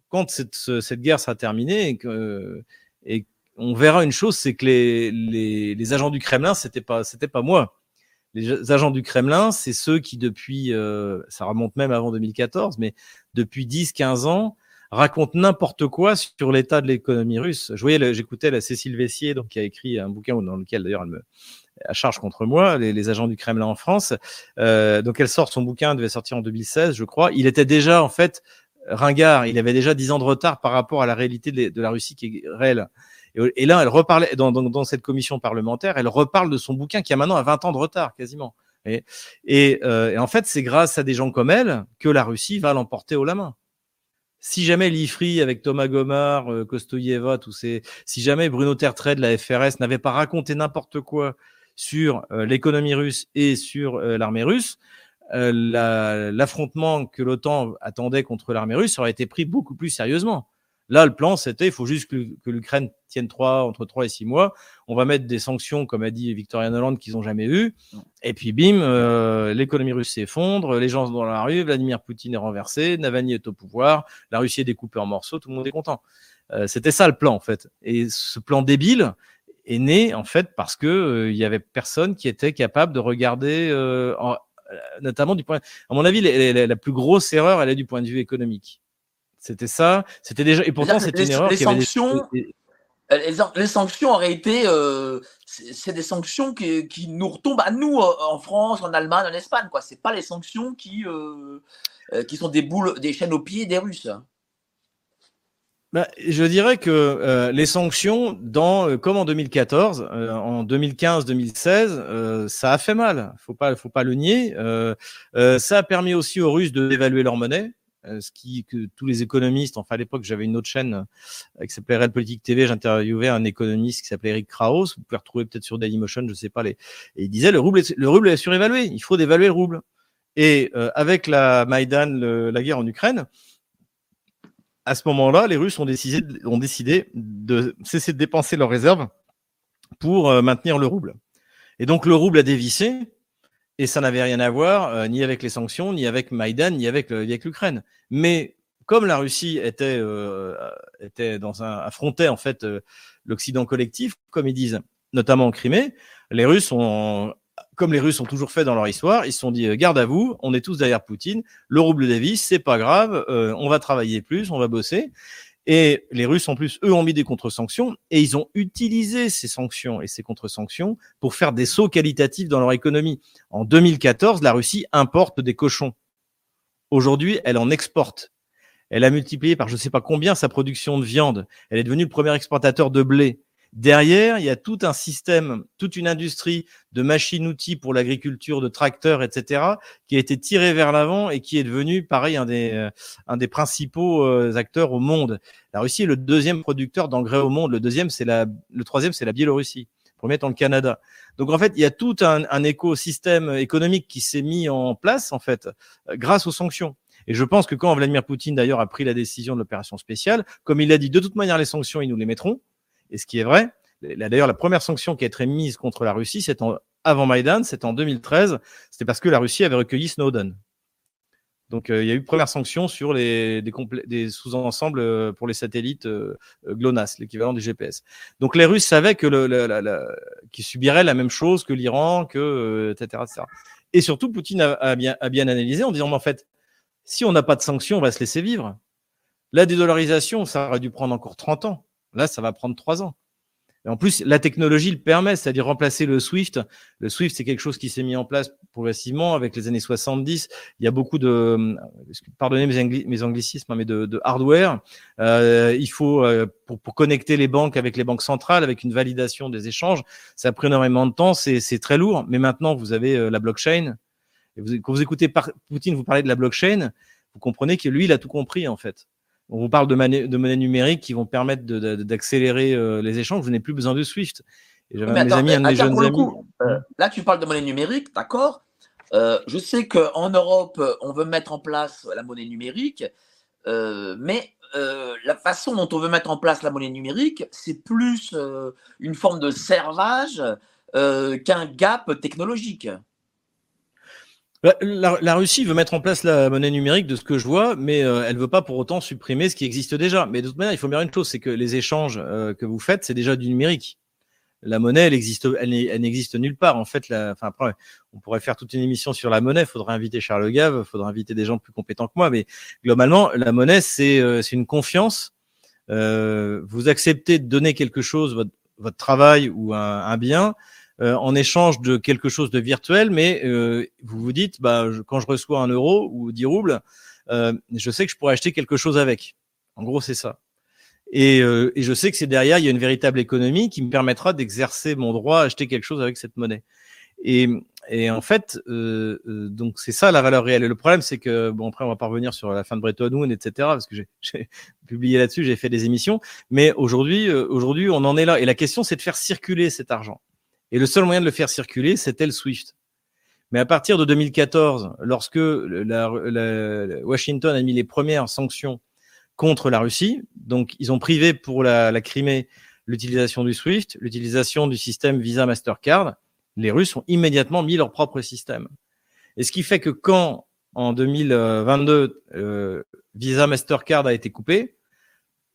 quand cette, cette guerre sera terminée et que, et on verra une chose, c'est que les, agents du Kremlin, c'était pas, pas moi. Les agents du Kremlin, c'est ceux qui depuis, euh, ça remonte même avant 2014, mais depuis 10-15 ans, racontent n'importe quoi sur l'état de l'économie russe. Je voyais, j'écoutais la Cécile Vessier, donc qui a écrit un bouquin dans lequel d'ailleurs elle me charge contre moi, les, agents du Kremlin en France. Euh, donc elle sort son bouquin, devait sortir en 2016, je crois. Il était déjà en fait ringard. Il avait déjà 10 ans de retard par rapport à la réalité de la Russie qui est réelle. Et, là, elle reparlait dans, cette commission parlementaire, elle reparle de son bouquin qui a maintenant à 20 ans de retard quasiment. Euh, et en fait, c'est grâce à des gens comme elle que la Russie va l'emporter haut la main. Si jamais l'IFRI avec Thomas Gomard, euh, Kostoyeva, tous ces, si jamais Bruno Tertrais de la FRS n'avait pas raconté n'importe quoi sur euh, l'économie russe et sur euh, l'armée russe, euh, l'affrontement que l'OTAN attendait contre l'armée russe aurait été pris beaucoup plus sérieusement. Là, le plan, c'était il faut juste que, que l'Ukraine tienne trois, entre 3 et 6 mois. On va mettre des sanctions, comme a dit Victoria Noland, qu'ils n'ont jamais eues. Et puis, bim, euh, l'économie russe s'effondre, les gens sont dans la rue, Vladimir Poutine est renversé, Navalny est au pouvoir, la Russie est découpée en morceaux, tout le monde est content. Euh, c'était ça le plan, en fait. Et ce plan débile est né, en fait, parce que euh, il y avait personne qui était capable de regarder, euh, en, notamment du point. À mon avis, la, la, la plus grosse erreur, elle est du point de vue économique. C'était ça. C'était déjà. Et pourtant, c'était une erreur. Les sanctions, avait... les, les, sanctions auraient été. Euh, c'est des sanctions qui, qui, nous retombent à nous en France, en Allemagne, en Espagne. quoi. C'est pas les sanctions qui, euh, qui sont des boules, des chaînes aux pieds des Russes. Bah, je dirais que euh, les sanctions, dans, euh, comme en 2014, euh, en 2015-2016, ça a fait mal. Faut pas, faut pas le nier. ça a permis aussi aux Russes de dévaluer leur monnaie ce qui que tous les économistes, enfin à l'époque j'avais une autre chaîne qui s'appelait Real Politique TV, j'interviewais un économiste qui s'appelait Eric Kraus, vous pouvez retrouver peut-être sur Dailymotion, je sais pas les, et il disait le rouble, est, le rouble est surévalué, il faut dévaluer le rouble. Et euh, avec la Maïdan, le, la guerre en Ukraine, à ce moment-là, les Russes ont décidé, ont décidé de cesser de dépenser leurs réserves pour euh, maintenir le rouble. Et donc le rouble a dévissé, et ça n'avait rien à voir euh, ni avec les sanctions, ni avec Maïdan, ni avec, avec l'Ukraine. Mais comme la Russie était, euh, était dans un, affrontait en fait euh, l'Occident collectif, comme ils disent, notamment en Crimée, les Russes ont, comme les Russes ont toujours fait dans leur histoire, ils se sont dit euh, garde à vous, on est tous derrière Poutine, le rouble dévisse, c'est pas grave, euh, on va travailler plus, on va bosser. Et les Russes, en plus, eux, ont mis des contre-sanctions et ils ont utilisé ces sanctions et ces contre-sanctions pour faire des sauts qualitatifs dans leur économie. En 2014, la Russie importe des cochons. Aujourd'hui, elle en exporte. Elle a multiplié par je ne sais pas combien sa production de viande. Elle est devenue le premier exportateur de blé. Derrière, il y a tout un système, toute une industrie de machines-outils pour l'agriculture, de tracteurs, etc., qui a été tirée vers l'avant et qui est devenu, pareil, un des, euh, un des principaux euh, acteurs au monde. La Russie est le deuxième producteur d'engrais au monde. Le deuxième, c'est la, le troisième, c'est la Biélorussie. Le premier étant le Canada. Donc en fait, il y a tout un, un écosystème économique qui s'est mis en place en fait grâce aux sanctions. Et je pense que quand Vladimir Poutine d'ailleurs a pris la décision de l'opération spéciale, comme il l'a dit, de toute manière les sanctions, ils nous les mettront et ce qui est vrai. D'ailleurs, la première sanction qui a été mise contre la Russie, c'est avant Maïdan, c'était en 2013. C'était parce que la Russie avait recueilli Snowden. Donc, euh, il y a eu première sanction sur les, des, sous-ensembles euh, pour les satellites euh, GLONASS, l'équivalent du GPS. Donc, les Russes savaient que le, qu'ils subiraient la même chose que l'Iran, que etc., Et surtout, Poutine a, a, bien, a bien analysé en disant, mais en fait, si on n'a pas de sanctions, on va se laisser vivre. La dédollarisation, ça aurait dû prendre encore 30 ans. Là, ça va prendre trois ans. Et en plus, la technologie le permet, c'est-à-dire remplacer le Swift. Le Swift, c'est quelque chose qui s'est mis en place progressivement avec les années 70. Il y a beaucoup de, pardonnez mes, anglicismes, hein, mais de, hardware. Euh, il faut, euh, pour, connecter les banques avec les banques centrales, avec une validation des échanges, ça a pris énormément de temps, c'est très lourd. Mais maintenant, vous avez euh, la blockchain. Et quand vous écoutez Poutine vous parler de la blockchain, vous comprenez que lui, il a tout compris, en fait on vous parle de, monnaie, de monnaie numérique qui vont permettre d'accélérer euh, les échanges. Vous n'avez plus besoin de Swift. Et mes amis, un de mes jeunes amis. Euh, là, tu parles de monnaie numérique, d'accord euh, Je sais qu'en Europe, on veut mettre en place la monnaie numérique, mais la façon dont on veut mettre en place la monnaie numérique, c'est plus une forme de servage qu'un gap technologique. La, Russie veut mettre en place la monnaie numérique de ce que je vois, mais euh, elle veut pas pour autant supprimer ce qui existe déjà. Mais de toute manière, il faut bien une chose, c'est que les échanges euh, que vous faites, c'est déjà du numérique. La monnaie, elle existe, elle, n'existe nulle part. En fait, enfin on pourrait faire toute une émission sur la monnaie. Faudrait inviter Charles Gave, faudrait inviter des gens plus compétents que moi. Mais globalement, la monnaie, c'est euh, une confiance. vous acceptez de donner quelque chose, votre, travail ou un bien euh, en échange de quelque chose de virtuel, mais euh, vous vous dites, bah, quand je reçois un euro ou 10 roubles, euh, je sais que je pourrais acheter quelque chose avec. En gros, c'est ça. Et, et, je sais que c'est derrière, il y a une véritable économie qui me permettra d'exercer mon droit à acheter quelque chose avec cette monnaie. Et, et en fait, euh, donc c'est ça la valeur réelle. Et le problème, c'est que bon après, on va pas revenir sur la fin de Bretton Woods, etc. Parce que j'ai publié là-dessus, j'ai fait des émissions. Mais aujourd'hui, aujourd'hui, on en est là. Et la question, c'est de faire circuler cet argent. Et le seul moyen de le faire circuler, c'était le SWIFT. Mais à partir de 2014, lorsque la, Washington a mis les premières sanctions contre la Russie, donc ils ont privé pour la, la Crimée l'utilisation du SWIFT, l'utilisation du système Visa Mastercard, les Russes ont immédiatement mis leur propre système. Et ce qui fait que quand, en 2022, euh, Visa Mastercard a été coupé,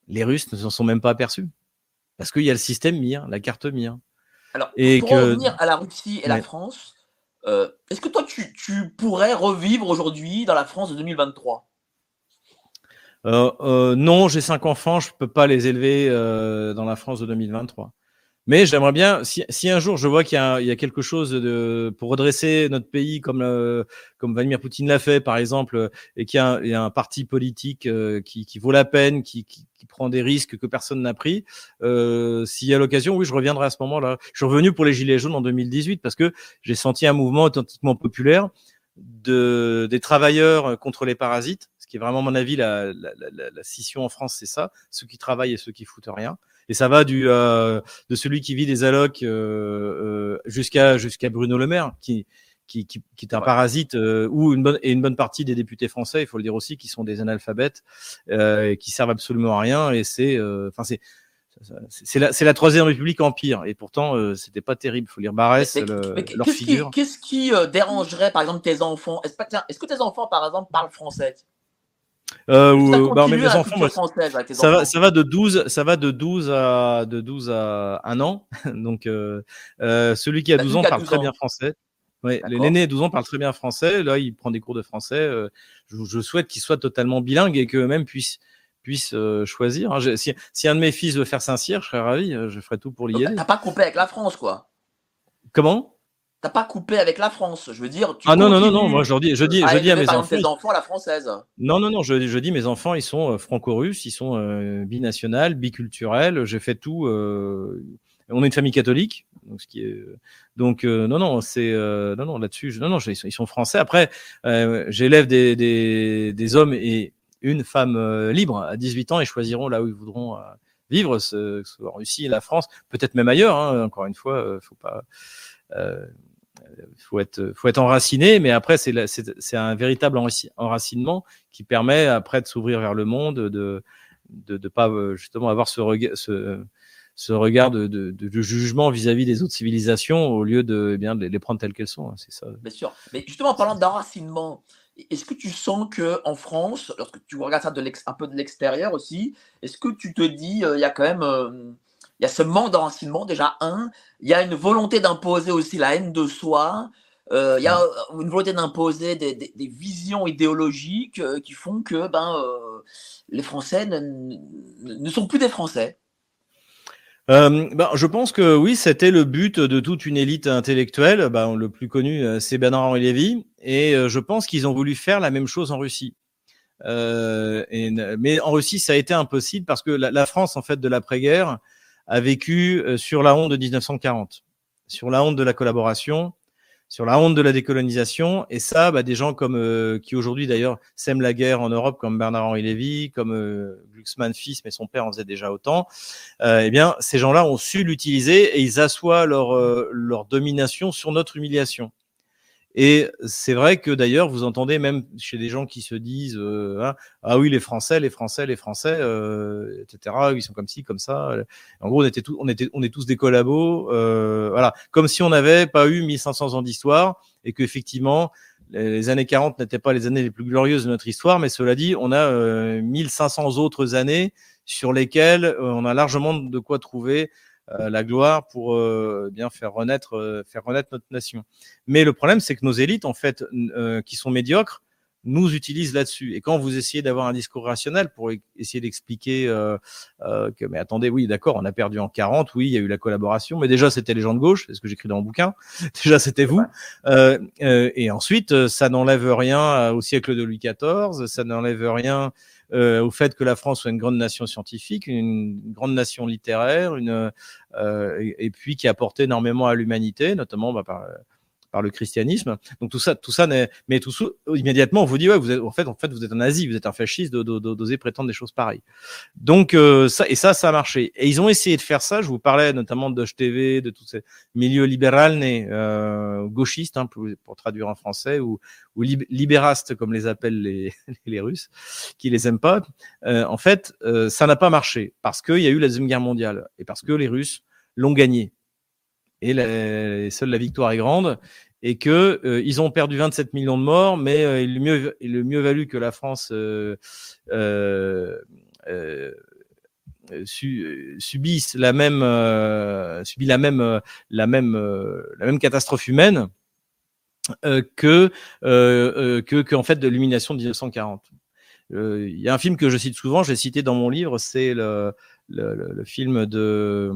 les Russes ne s'en sont même pas aperçus. Parce qu'il y a le système MIR, la carte MIR. Alors, pour revenir à la Russie et la France, euh, est-ce que toi, tu, pourrais revivre aujourd'hui dans la France de 2023 euh, euh, Non, j'ai cinq enfants, je ne peux pas les élever dans la France de 2023. Mais j'aimerais bien, si, si, un jour je vois qu'il y, y, a quelque chose de, pour redresser notre pays, comme, euh, comme Vladimir Poutine l'a fait, par exemple, et qu'il y, y, a un parti politique euh, qui, qui, vaut la peine, qui, qui, prend des risques que personne n'a pris, euh, s'il y a l'occasion, oui, je reviendrai à ce moment-là. Je suis revenu pour les Gilets jaunes en 2018 parce que j'ai senti un mouvement authentiquement populaire de, des travailleurs contre les parasites, ce qui est vraiment, à mon avis, la, la, la, la scission en France, c'est ça, ceux qui travaillent et ceux qui foutent rien. Et ça va du euh, de celui qui vit des allocs euh, euh, jusqu'à jusqu'à Bruno Le Maire, qui qui, qui, qui est un parasite, ou une bonne et une bonne partie des députés français, il faut le dire aussi, qui sont des analphabètes, euh, qui servent absolument à rien. Et c'est, enfin c'est c'est la, la, troisième République empire, et pourtant euh, c'était pas terrible. Faut lire Barès, leur figure. Qu'est-ce qui, euh, dérangerait, par exemple, tes enfants? Est-ce que, tes enfants, par exemple, parlent français? Euh, ou, bah, mes enfants, ça, va, ça va de 12, ça va de 12 à de 12 à 1 an. Donc euh, euh, celui qui a 12 ans parle très bien français. Ouais, l'aîné 12 ans parle très bien français. Là, il prend des cours de français. Euh, je, je, souhaite qu'il soit totalement bilingue et qu'eux-mêmes puissent puisse euh, choisir. Hein. Si, si, un de mes fils veut faire Saint-Cyr, je serais ravi. Euh, je ferai tout pour l'y aider. T'as pas coupé avec la France, quoi Comment? T'as pas coupé avec la France, je veux dire. ah non non non non, moi je dis, je dis, je dis à mes enfants. Tes enfants la française. Non non non, je, je dis mes enfants, ils sont euh, franco-russes, ils sont euh, binationales, biculturels. J'ai fait tout. Euh, on est une famille catholique, donc ce qui est donc non non c'est non non là-dessus non non ils sont, ils sont français. Après j'élève des, des, des hommes et une femme euh, libre à 18 ans et choisiront là où ils voudront euh, vivre, ce, ce en Russie la France, peut-être même ailleurs. Hein, encore une fois, euh, faut pas. Euh, faut être, faut être enraciné, mais après c'est c'est un véritable enracinement qui permet après de s'ouvrir vers le monde, de de pas justement avoir ce regard, de, jugement vis-à-vis des autres civilisations au lieu de, eh bien, les prendre telles qu'elles sont. Hein. Bien sûr. Mais justement, en parlant d'enracinement, est-ce que tu sens que en France, lorsque tu regardes ça un peu de l'extérieur aussi, est-ce que tu te dis, euh, il y a quand même, euh, il y a ce manque d'enracinement déjà un, il y a une volonté d'imposer aussi la haine de soi, euh, il y a une volonté d'imposer des, des, des, visions idéologiques qui font que ben les Français ne, ne sont plus des Français. Euh, bah, je pense que oui, c'était le but de toute une élite intellectuelle. Bah, le plus connu, euh, c'est Bernard-Henri Lévy. Et euh, je pense qu'ils ont voulu faire la même chose en Russie. Euh, et, mais en Russie, ça a été impossible parce que la, la France, en fait, de l'après-guerre, a vécu euh, sur la honte de 1940, sur la honte de la collaboration, sur la honte de la décolonisation. Et ça, bah, des gens comme euh, qui aujourd'hui d'ailleurs sèment la guerre en Europe, comme Bernard-Henri Lévy, comme euh, Glucksmann fils, mais son père en faisait déjà autant. Euh, eh bien, ces gens-là ont su l'utiliser et ils assoient leur leur domination sur notre humiliation. Et c'est vrai que d'ailleurs, vous entendez même chez des gens qui se disent euh, hein, ah oui les Français, les Français, les Français, euh, etc. Ils sont comme ci, comme ça. En gros, on était tous, on était, on est tous des collabos, euh, voilà, comme si on n'avait pas eu 1500 ans d'histoire et que effectivement les années 40 n'étaient pas les années les plus glorieuses de notre histoire, mais cela dit, on a 1500 autres années sur lesquelles on a largement de quoi trouver euh, la gloire pour euh, bien faire renaître, euh, faire renaître notre nation. Mais le problème, c'est que nos élites, en fait, qui sont médiocres, nous utilisent là-dessus. Et quand vous essayez d'avoir un discours rationnel pour e-, essayer d'expliquer euh, euh, que, mais attendez, oui, d'accord, on a perdu en 40, oui, il y a eu la collaboration, mais déjà c'était les gens de gauche, c'est ce que j'écris dans mon bouquin. déjà c'était vous. Euh, et ensuite, ça n'enlève rien au siècle de Louis XIV, ça n'enlève rien euh, au fait que la France soit une grande nation scientifique, une, grande nation littéraire, une, euh, et, puis qui a apporté énormément à l'humanité, notamment bah, par par le christianisme. Donc tout ça, tout ça, mais tout ça, immédiatement, on vous dit ouais, vous êtes en fait, en fait, vous êtes un nazi, vous êtes un fasciste, d'oser prétendre des choses pareilles. Donc euh, ça et ça, ça a marché. Et ils ont essayé de faire ça. Je vous parlais notamment de TV, de tous ces milieux libéral nés, euh, gauchistes, hein, pour, pour, traduire en français, ou, ou libérastes comme les appellent les, les Russes, qui les aiment pas. Euh, en fait, euh, ça n'a pas marché parce qu'il y a eu la deuxième guerre mondiale et parce que les Russes l'ont gagné et la, seule la victoire est grande et que euh, ils ont perdu 27 millions de morts, mais euh, il, mieux, mieux valu que la France euh, euh, euh su, subisse la même subit la même la même la même catastrophe humaine que que fait de l'illumination de 1940. Il y a un film que je cite souvent, j'ai cité dans mon livre, c'est le, le, le, film de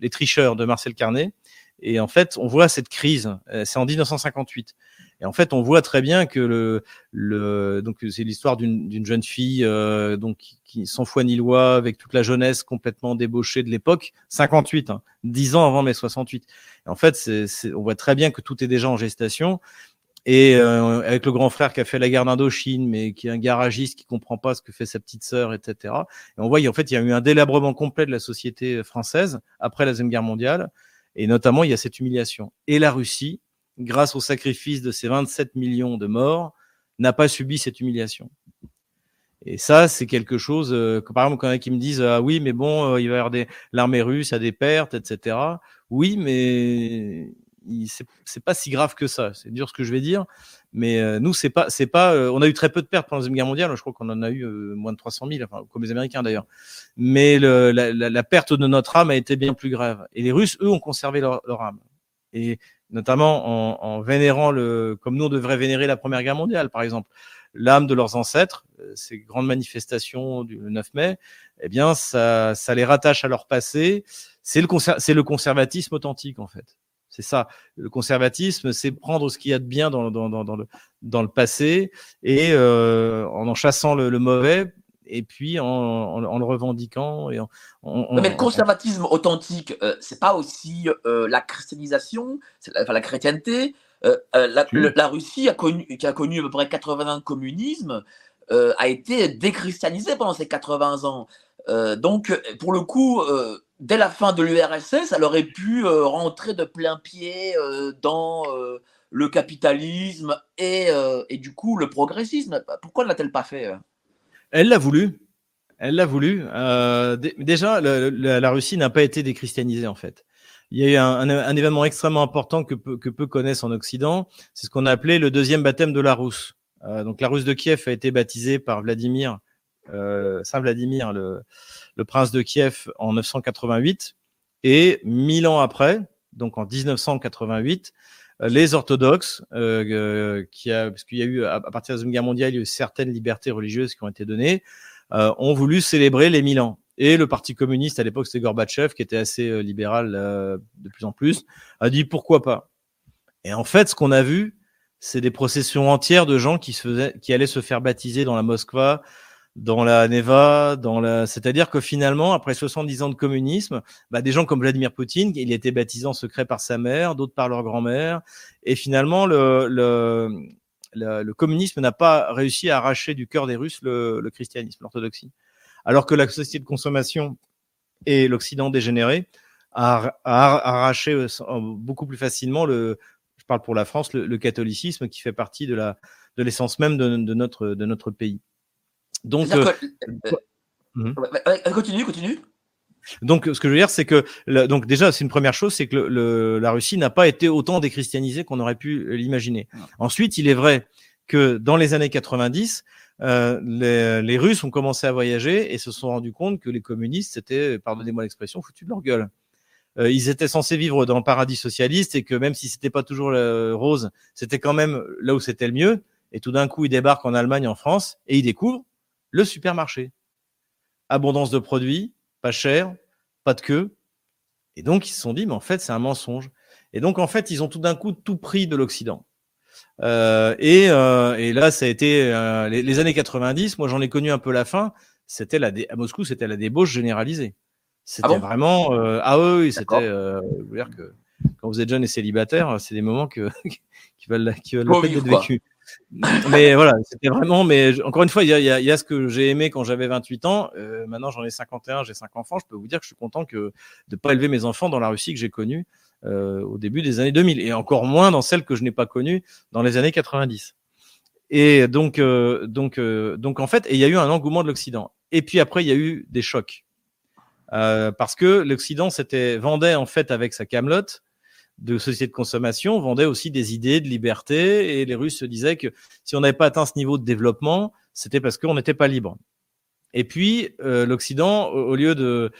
les tricheurs de Marcel Carnet. Et en fait, on voit cette crise. Euh, c'est en 1958. Et en fait, on voit très bien que le, le donc c'est l'histoire d'une jeune fille euh, donc qui sans foi ni loi, avec toute la jeunesse complètement débauchée de l'époque, 58, hein, 10 ans avant mai 68. Et en fait, on voit très bien que tout est déjà en gestation et euh, avec le grand frère qui a fait la guerre d'Indochine, mais qui est un garagiste qui comprend pas ce que fait sa petite sœur, etc. Et on voit, en fait, il y a eu un délabrement complet de la société française après la deuxième guerre mondiale, et notamment il y a cette humiliation. Et la Russie, grâce au sacrifice de ces 27 millions de morts, n'a pas subi cette humiliation. Et ça, c'est quelque chose euh, que, par exemple, quand il qui me disent ah oui, mais bon, euh, il va y avoir des l'armée russe a des pertes, etc. Oui, mais c'est pas si grave que ça. C'est dur ce que je vais dire, mais euh, nous c'est pas c'est pas. Euh, on a eu très peu de pertes pendant la Deuxième Guerre mondiale. Je crois qu'on en a eu euh, moins de 300 000, enfin, comme les Américains d'ailleurs. Mais le, la, la, la, perte de notre âme a été bien plus grave. Et les Russes, eux, ont conservé leur, leur âme. Et notamment en, en, vénérant le, comme nous on devrait vénérer la Première Guerre mondiale, par exemple, l'âme de leurs ancêtres, ces grandes manifestations du 9 mai, eh bien ça, ça les rattache à leur passé. C'est le, c'est le conservatisme authentique en fait. C'est ça. Le conservatisme, c'est prendre ce qu'il y a de bien dans, dans, dans, dans, le, dans le passé et euh, en en chassant le, le, mauvais et puis en, en, en le revendiquant. Et en, Mais le conservatisme authentique, euh, c'est pas aussi euh, la christianisation, la, enfin la chrétienté. Euh, la, le, la, Russie a connu, qui a connu à peu près 80 ans de communisme a été déchristianisée pendant ces 80 ans. donc, pour le coup, dès la fin de l'URSS, elle aurait pu euh, rentrer de plein pied euh, dans euh, le capitalisme et, et, du coup le progressisme. Pourquoi ne l'a-t-elle pas fait Elle l'a voulu. Elle l'a voulu. déjà, la, Russie n'a pas été déchristianisée en fait. Il y a eu un, événement extrêmement important que peu, que peu connaissent en Occident. C'est ce qu'on a appelé le deuxième baptême de la Rousse. donc la Rousse de Kiev a été baptisée par Vladimir, Saint Vladimir, le, le prince de Kiev en 988 et mille ans après, donc en 1988, euh, les orthodoxes, euh, euh, qui a, parce qu'il y a eu à, partir de la Seconde Guerre mondiale, il y a eu certaines libertés religieuses qui ont été données, euh, ont voulu célébrer les mille ans. Et le Parti communiste à l'époque, c'était Gorbatchev, qui était assez euh, libéral euh, de plus en plus, a dit pourquoi pas. Et en fait, ce qu'on a vu, c'est des processions entières de gens qui se faisaient, qui allaient se faire baptiser dans la Moskva, dans la Neva, dans la, c'est-à-dire que finalement, après 70 ans de communisme, bah, des gens comme Vladimir Poutine, il était baptisé en secret par sa mère, d'autres par leur grand-mère, et finalement, le, le, le, le communisme n'a pas réussi à arracher du cœur des Russes le, le christianisme, l'orthodoxie. Alors que la société de consommation et l'Occident dégénéré a, a, arraché euh, beaucoup plus facilement le, je parle pour la France, le, catholicisme qui fait partie de la, de l'essence même de notre, de notre pays. Donc, euh, mmh. continue, continue. Donc, ce que je veux dire, c'est que, donc déjà, c'est une première chose, c'est que le, le, la Russie n'a pas été autant déchristianisée qu'on aurait pu l'imaginer. Ensuite, il est vrai que dans les années 90, euh, les, les, Russes ont commencé à voyager et se sont rendus compte que les communistes, c'était, pardonnez-moi l'expression, foutu de leur gueule. Euh, ils étaient censés vivre dans le paradis socialiste et que même si c'était pas toujours le rose, c'était quand même là où c'était le mieux. Et tout d'un coup, ils débarquent en Allemagne, en France, et ils découvrent le supermarché. Abondance de produits, pas cher, pas de queue. Et donc, ils se sont dit, mais en fait, c'est un mensonge. Et donc, en fait, ils ont tout d'un coup tout pris de l'Occident. Euh, et, euh, et, là, ça a été euh, les, les, années 90. Moi, j'en ai connu un peu la fin. C'était la à Moscou, c'était la débauche généralisée. C'était ah bon? vraiment ah oui, c'était dire que quand vous êtes jeune et célibataire, c'est des moments que qui valent qui valent d'être vécu mais voilà, c'était vraiment. Mais encore une fois, il y a, y, y a, ce que j'ai aimé quand j'avais 28 ans. Euh, maintenant, j'en ai 51, j'ai 5 enfants. Je peux vous dire que je suis content que de pas élever mes enfants dans la Russie que j'ai connue euh, au début des années 2000, et encore moins dans celle que je n'ai pas connue dans les années 90. Et donc, euh, donc, euh, donc en fait, il y a eu un engouement de l'Occident. Et puis après, il y a eu des chocs. Euh, parce que l'Occident s'était vendait en fait avec sa camelote de société de consommation vendait aussi des idées de liberté et les Russes se disaient que si on n'avait pas atteint ce niveau de développement, c'était parce qu'on n'était pas libre. Et puis euh, l'Occident, au, au, lieu de,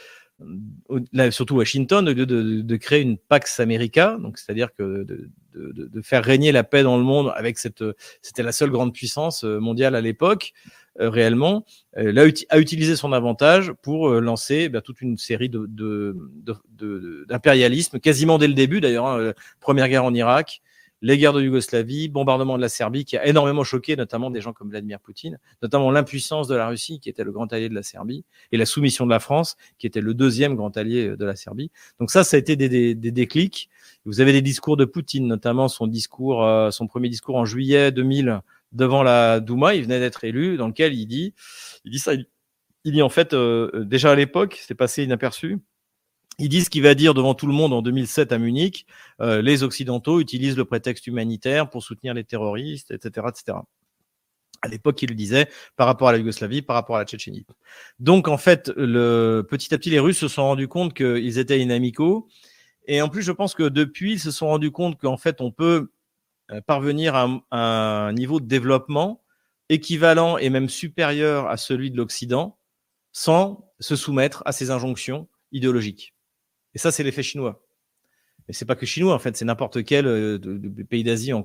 surtout Washington, au lieu de, de, créer une Pax America, donc c'est-à-dire que de, de, faire régner la paix dans le monde avec cette, c'était la seule grande puissance euh, mondiale à l'époque, euh, réellement, euh, là, a utilisé son avantage pour euh, lancer bah, toute une série de, d'impérialisme, de, de, quasiment dès le début d'ailleurs, hein, première guerre en Irak, les guerres de Yougoslavie, bombardement de la Serbie, qui a énormément choqué notamment des gens comme Vladimir Poutine, notamment l'impuissance de la Russie, qui était le grand allié de la Serbie, et la soumission de la France, qui était le deuxième grand allié de la Serbie. Donc ça, ça a été des, des, des déclics. Vous avez des discours de Poutine, notamment son discours, euh, son premier discours en juillet 2000 devant la Douma, il venait d'être élu, dans lequel il dit, il dit ça, il, il dit en fait, euh, déjà à l'époque, c'est passé inaperçu, il dit ce qu'il va dire devant tout le monde en 2007 à Munich, euh, les Occidentaux utilisent le prétexte humanitaire pour soutenir les terroristes, etc., etc. à l'époque, il le disait, par rapport à la Yougoslavie, par rapport à la Tchétchénie. Donc, en fait, le, petit à petit, les Russes se sont rendus compte qu'ils étaient inamicaux. Et en plus, je pense que depuis, ils se sont rendus compte qu'en fait, on peut euh, parvenir à, un niveau de développement équivalent et même supérieur à celui de l'Occident sans se soumettre à ces injonctions idéologiques. Et ça, c'est l'effet chinois et c'est pas que chinois en fait, c'est n'importe quel euh, pays d'Asie en,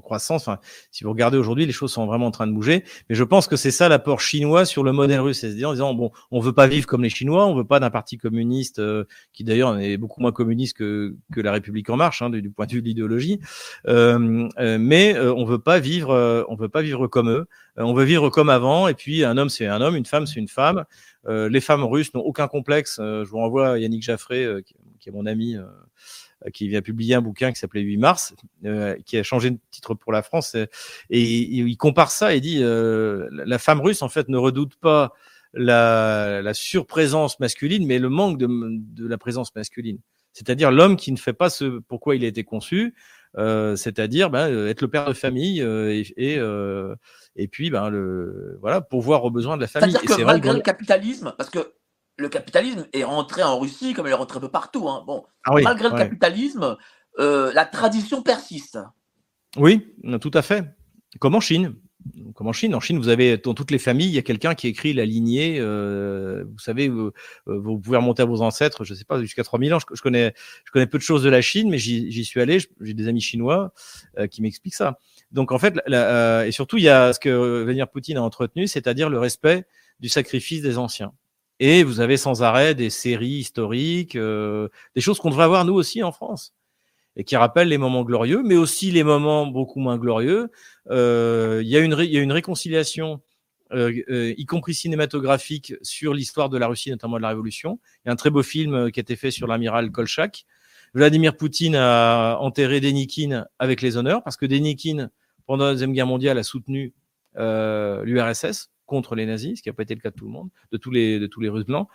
croissance. Enfin, si vous regardez aujourd'hui, les choses sont vraiment en train de bouger. Mais je pense que c'est ça l'apport chinois sur le modèle russe, c'est-à-dire en disant bon, on veut pas vivre comme les Chinois, on veut pas d'un parti communiste euh, qui d'ailleurs est beaucoup moins communiste que, que la République en marche hein, du, point de vue de l'idéologie. Euh, euh mais on veut pas vivre, on veut pas vivre comme eux. on veut vivre comme avant. Et puis un homme c'est un homme, une femme c'est une femme. Les femmes russes n'ont aucun complexe. je vous renvoie à Yannick Jaffré, qui est mon ami euh, qui vient publier un bouquin qui s'appelait 8 mars, euh, qui a changé de titre pour la France. Et, il compare ça et dit euh, la femme russe, en fait, ne redoute pas la, la surprésence masculine, mais le manque de, de la présence masculine. C'est-à-dire l'homme qui ne fait pas ce pourquoi il a été conçu, euh, c'est-à-dire ben, être le père de famille et, et, et puis ben, le, voilà, pourvoir aux besoins de la famille. C'est-à-dire que malgré le capitalisme, parce que le capitalisme est rentré en Russie comme il est rentré un peu partout. Hein. Bon, ah malgré le capitalisme, euh, la tradition persiste. Oui, tout à fait. Comme en Chine. Comme en Chine. En Chine, vous avez dans toutes les familles, il y a quelqu'un qui écrit la lignée. Euh, vous savez, vous, euh, vous, pouvez remonter à vos ancêtres, je ne sais pas, jusqu'à 3000 ans. Je, connais, je connais peu de choses de la Chine, mais j'y suis allé. J'ai des amis chinois qui m'expliquent ça. Donc en fait, et surtout, il y a ce que Vladimir Poutine a entretenu, c'est-à-dire le respect du sacrifice des anciens. Et vous avez sans arrêt des séries historiques, euh, des choses qu'on devrait avoir nous aussi en France, et qui rappellent les moments glorieux, mais aussi les moments beaucoup moins glorieux. Euh, il y, a une y a une réconciliation, euh, y compris cinématographique, sur l'histoire de la Russie, notamment de la Révolution. Il y a un très beau film qui a été fait sur l'amiral Kolchak. Vladimir Poutine a enterré Denikin avec les honneurs, parce que Denikin, pendant la Deuxième Guerre mondiale, a soutenu l'URSS contre les nazis, ce qui n'a pas été le cas de tout le monde, de tous les, de tous les Russes blancs.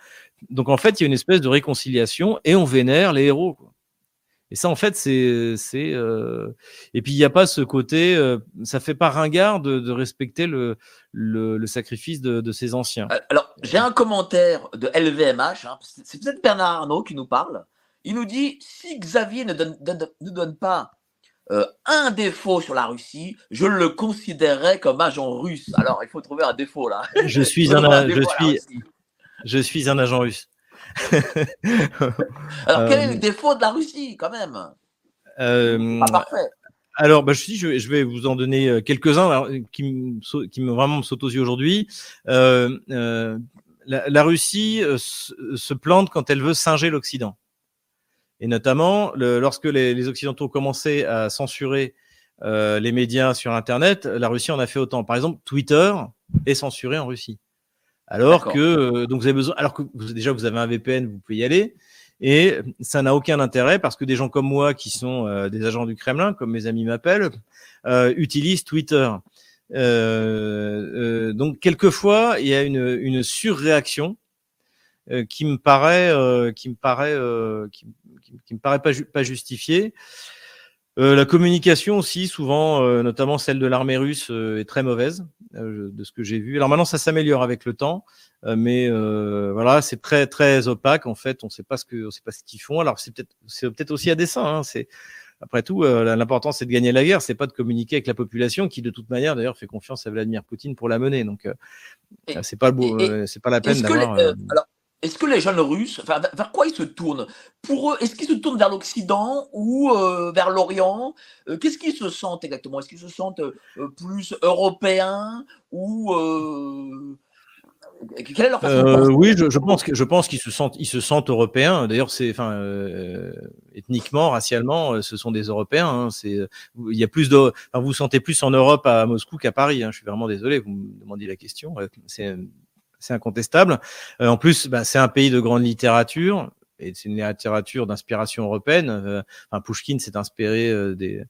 Donc en fait, il y a une espèce de réconciliation et on vénère les héros. Quoi. Et ça, en fait, c'est, c'est, euh... et puis il n'y a pas ce côté, euh, ça fait pas ringard de, de respecter le, le, le sacrifice de, de, ces anciens. Euh, alors, j'ai un commentaire de LVMH. Hein, c'est peut-être Bernard Arnault qui nous parle. Il nous dit si Xavier ne donne, ne donne pas euh, un défaut sur la Russie, je le considérerais comme agent russe. Alors, il faut trouver un défaut là. Je suis un, je suis, je suis un agent russe. Alors, quel est le euh, défaut de la Russie quand même? euh, Pas parfait. Alors, bah, je, je, je vais vous en donner quelques-uns qui, me, qui me vraiment me sautent aux yeux aujourd'hui. Euh, la, la, Russie se plante quand elle veut singer l'Occident. Et notamment, le, lorsque les, les, Occidentaux commençaient à censurer euh, les médias sur Internet, la Russie en a fait autant. Par exemple, Twitter est censuré en Russie. Alors que, euh, donc vous avez besoin, alors que vous, déjà vous avez un VPN, vous pouvez y aller. Et ça n'a aucun intérêt parce que des gens comme moi, qui sont euh, des agents du Kremlin, comme mes amis m'appellent, euh, utilisent Twitter. donc quelquefois, il y a une, une surréaction euh, qui me paraît, euh, qui me paraît, euh, qui, qui, me paraît pas, pas justifié. la communication aussi, souvent, notamment celle de l'armée russe, est très mauvaise de ce que j'ai vu. Alors maintenant, ça s'améliore avec le temps, mais voilà, c'est très très opaque. En fait, on sait pas ce que, on sait pas ce qu'ils font. Alors c'est peut-être, c'est peut-être aussi à dessein. Hein, c'est après tout, l'important c'est de gagner la guerre, c'est pas de communiquer avec la population qui, de toute manière, d'ailleurs, fait confiance à Vladimir Poutine pour la mener. Donc, c'est pas le c'est pas la peine d'avoir. Est-ce que les jeunes Russes, enfin, vers quoi ils se tournent? Pour eux, est-ce qu'ils se tournent vers l'Occident ou euh, vers l'Orient? Euh, Qu'est-ce qu'ils se sentent exactement? Est-ce qu'ils se sentent euh, plus européens ou quelle est leur façon Oui, je, je, pense que je pense qu'ils se sentent ils se sentent européens. D'ailleurs, c'est enfin ethniquement, racialement, ce sont des Européens. Hein. C'est il y a plus de, enfin, vous vous sentez plus en Europe à Moscou qu'à Paris. Hein. Je suis vraiment désolé. Vous me demandez la question. C'est c'est incontestable. Euh, en plus, bah, c'est un pays de grande littérature et c'est une littérature d'inspiration européenne. Euh, enfin, Pushkin s'est inspiré euh, des,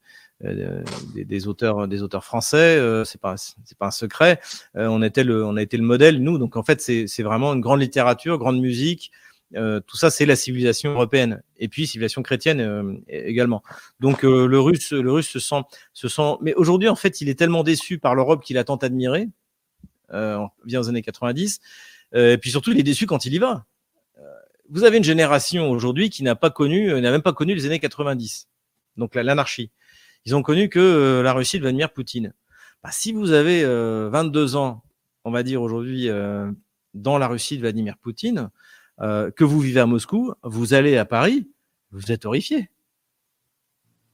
des, des, auteurs des auteurs français c'est pas c'est pas un secret on était le on a été le modèle nous donc en fait c'est c'est vraiment une grande littérature grande musique Euh, tout ça, c'est la civilisation européenne et puis civilisation chrétienne euh, également. Donc euh, le russe, le russe se sent, se sent. Mais aujourd'hui, en fait, il est tellement déçu par l'Europe qu'il a tant admiré, euh, vient aux années 90. et puis surtout, il est déçu quand il y va. Vous avez une génération aujourd'hui qui n'a pas connu, n'a même pas connu les années 90. Donc l'anarchie. Ils ont connu que la Russie de Vladimir Poutine. Bah, si vous avez 22 ans, on va dire aujourd'hui, dans la Russie de Vladimir Poutine, euh, que vous vivez à Moscou, vous allez à Paris, vous êtes horrifié.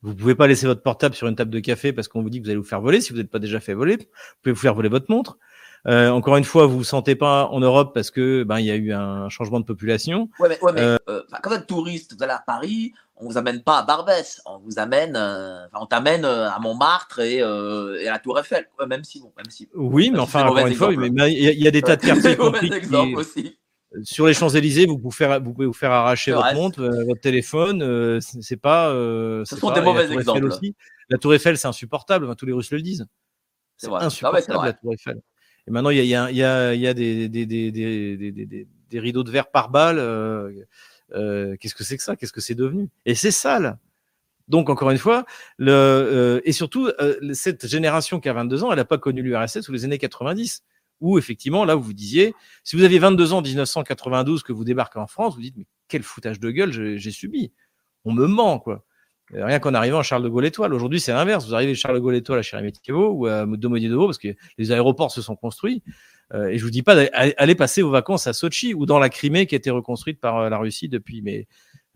Vous pouvez pas laisser votre portable sur une table de café parce qu'on vous dit que vous allez vous faire voler. Si vous n'êtes pas déjà fait voler, vous pouvez vous faire voler votre montre. Euh, encore une fois, vous vous sentez pas en Europe parce que ben il y a eu un changement de population. Ouais, mais, ouais, mais euh, euh quand vous êtes touriste, vous allez à Paris, on vous amène pas à Barbès, on vous amène, euh, on t'amène euh, à Montmartre et, et, à la Tour Eiffel, même si bon, même si. Oui, mais enfin encore une fois, il y, y, a des tas de quartiers aussi sur les vous pouvez faire, vous pouvez vous faire arracher votre montre, euh, votre téléphone. Euh, c'est pas. Euh, Ce sont des mauvais exemples. Aussi. La Tour Eiffel, c'est insupportable. tous les Russes le disent. C'est insupportable la Tour Eiffel. Et maintenant, il y a, des, rideaux de verre par balle. Qu'est-ce que c'est que ça? Qu'est-ce que c'est devenu? Et c'est sale. Donc, encore une fois, le, et surtout, cette génération qui a 22 ans, elle n'a pas connu l'URSS sous les années 90 où effectivement, là, vous vous disiez, si vous aviez 22 ans en 1992 que vous débarquez en France, vous dites, mais quel foutage de gueule j'ai subi. On me ment, quoi. Euh, rien qu'en arrivant à Charles de Gaulle Étoile. Aujourd'hui, c'est l'inverse. Vous arrivez à Charles de Gaulle Étoile à Sheremetyevo ou à Domodédovo parce que les aéroports se sont construits. Euh, et je vous dis pas d'aller passer vos vacances à Sochi ou dans la Crimée qui a été reconstruite par euh, la Russie depuis. Mais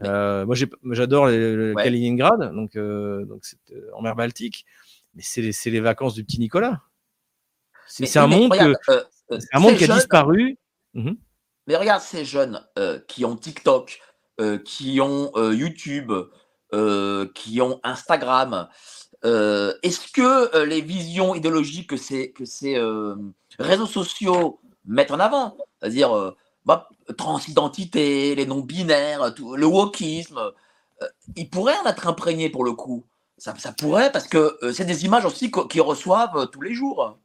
euh, moi, j'adore le, Kaliningrad, donc donc c'est en mer Baltique. Mais c'est les, les vacances du petit Nicolas. C'est un, monde euh, euh, un monde qui a disparu. Mhm. Mais regarde ces jeunes euh, qui ont TikTok, qui ont YouTube, qui ont Instagram. Est-ce que les visions idéologiques que ces, réseaux sociaux mettent en avant, c'est-à-dire bah, transidentité, les non-binaires, le wokisme, ils pourraient en être imprégnés pour le coup. Ça pourrait, parce que c'est des images aussi qu'ils reçoivent tous les jours.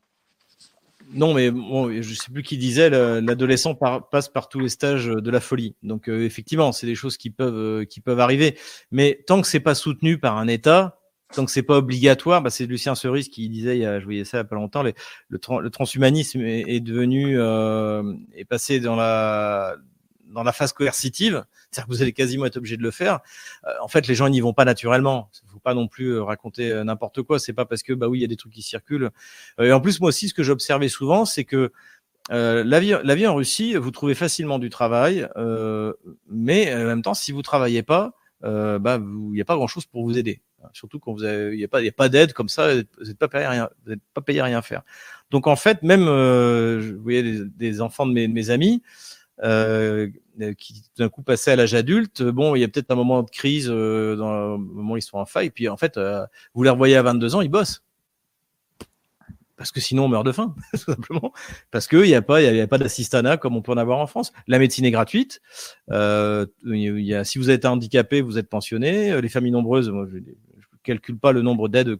Non, mais bon, je sais plus qui disait, l'adolescent passe par tous les stages de la folie. Donc euh, effectivement, c'est des choses qui peuvent euh, qui peuvent arriver. Mais tant que c'est pas soutenu par un État, tant que c'est pas obligatoire, bah, c'est Lucien Cerise qui disait, il y a, je voyais ça il y a pas longtemps, le, transhumanisme est, devenu euh, est passé dans la dans la phase coercitive, c'est-à-dire que vous allez quasiment être obligé de le faire. Euh, en fait, les gens n'y vont pas naturellement. Pas non plus euh, raconter euh, n'importe quoi. C'est pas parce que bah oui, il y a des trucs qui circulent. et en plus, moi aussi, ce que j'observais souvent, c'est que la, vie, la vie en Russie, vous trouvez facilement du travail, mais en même temps, si vous travaillez pas, bah, il n'y a pas grand-chose pour vous aider. Surtout quand vous il n'y a pas, il a pas d'aide comme ça, vous n'êtes pas payé rien, vous n'êtes pas payé à rien faire. Donc en fait, même, vous voyez, des, des enfants de mes, de mes amis, euh, qui d'un coup passaient à l'âge adulte. Bon, il y a peut-être un moment de crise euh, dans le moment où ils sont en faille. Puis en fait, euh, vous les revoyez à 22 ans, ils bossent. Parce que sinon on meurt de faim, tout simplement. Parce qu'il n'y a pas, il a, pas d'assistanat comme on peut en avoir en France. La médecine est gratuite. Euh, y a, si vous êtes handicapé, vous êtes pensionné. Les familles nombreuses, moi, je, ne calcule pas le nombre d'aides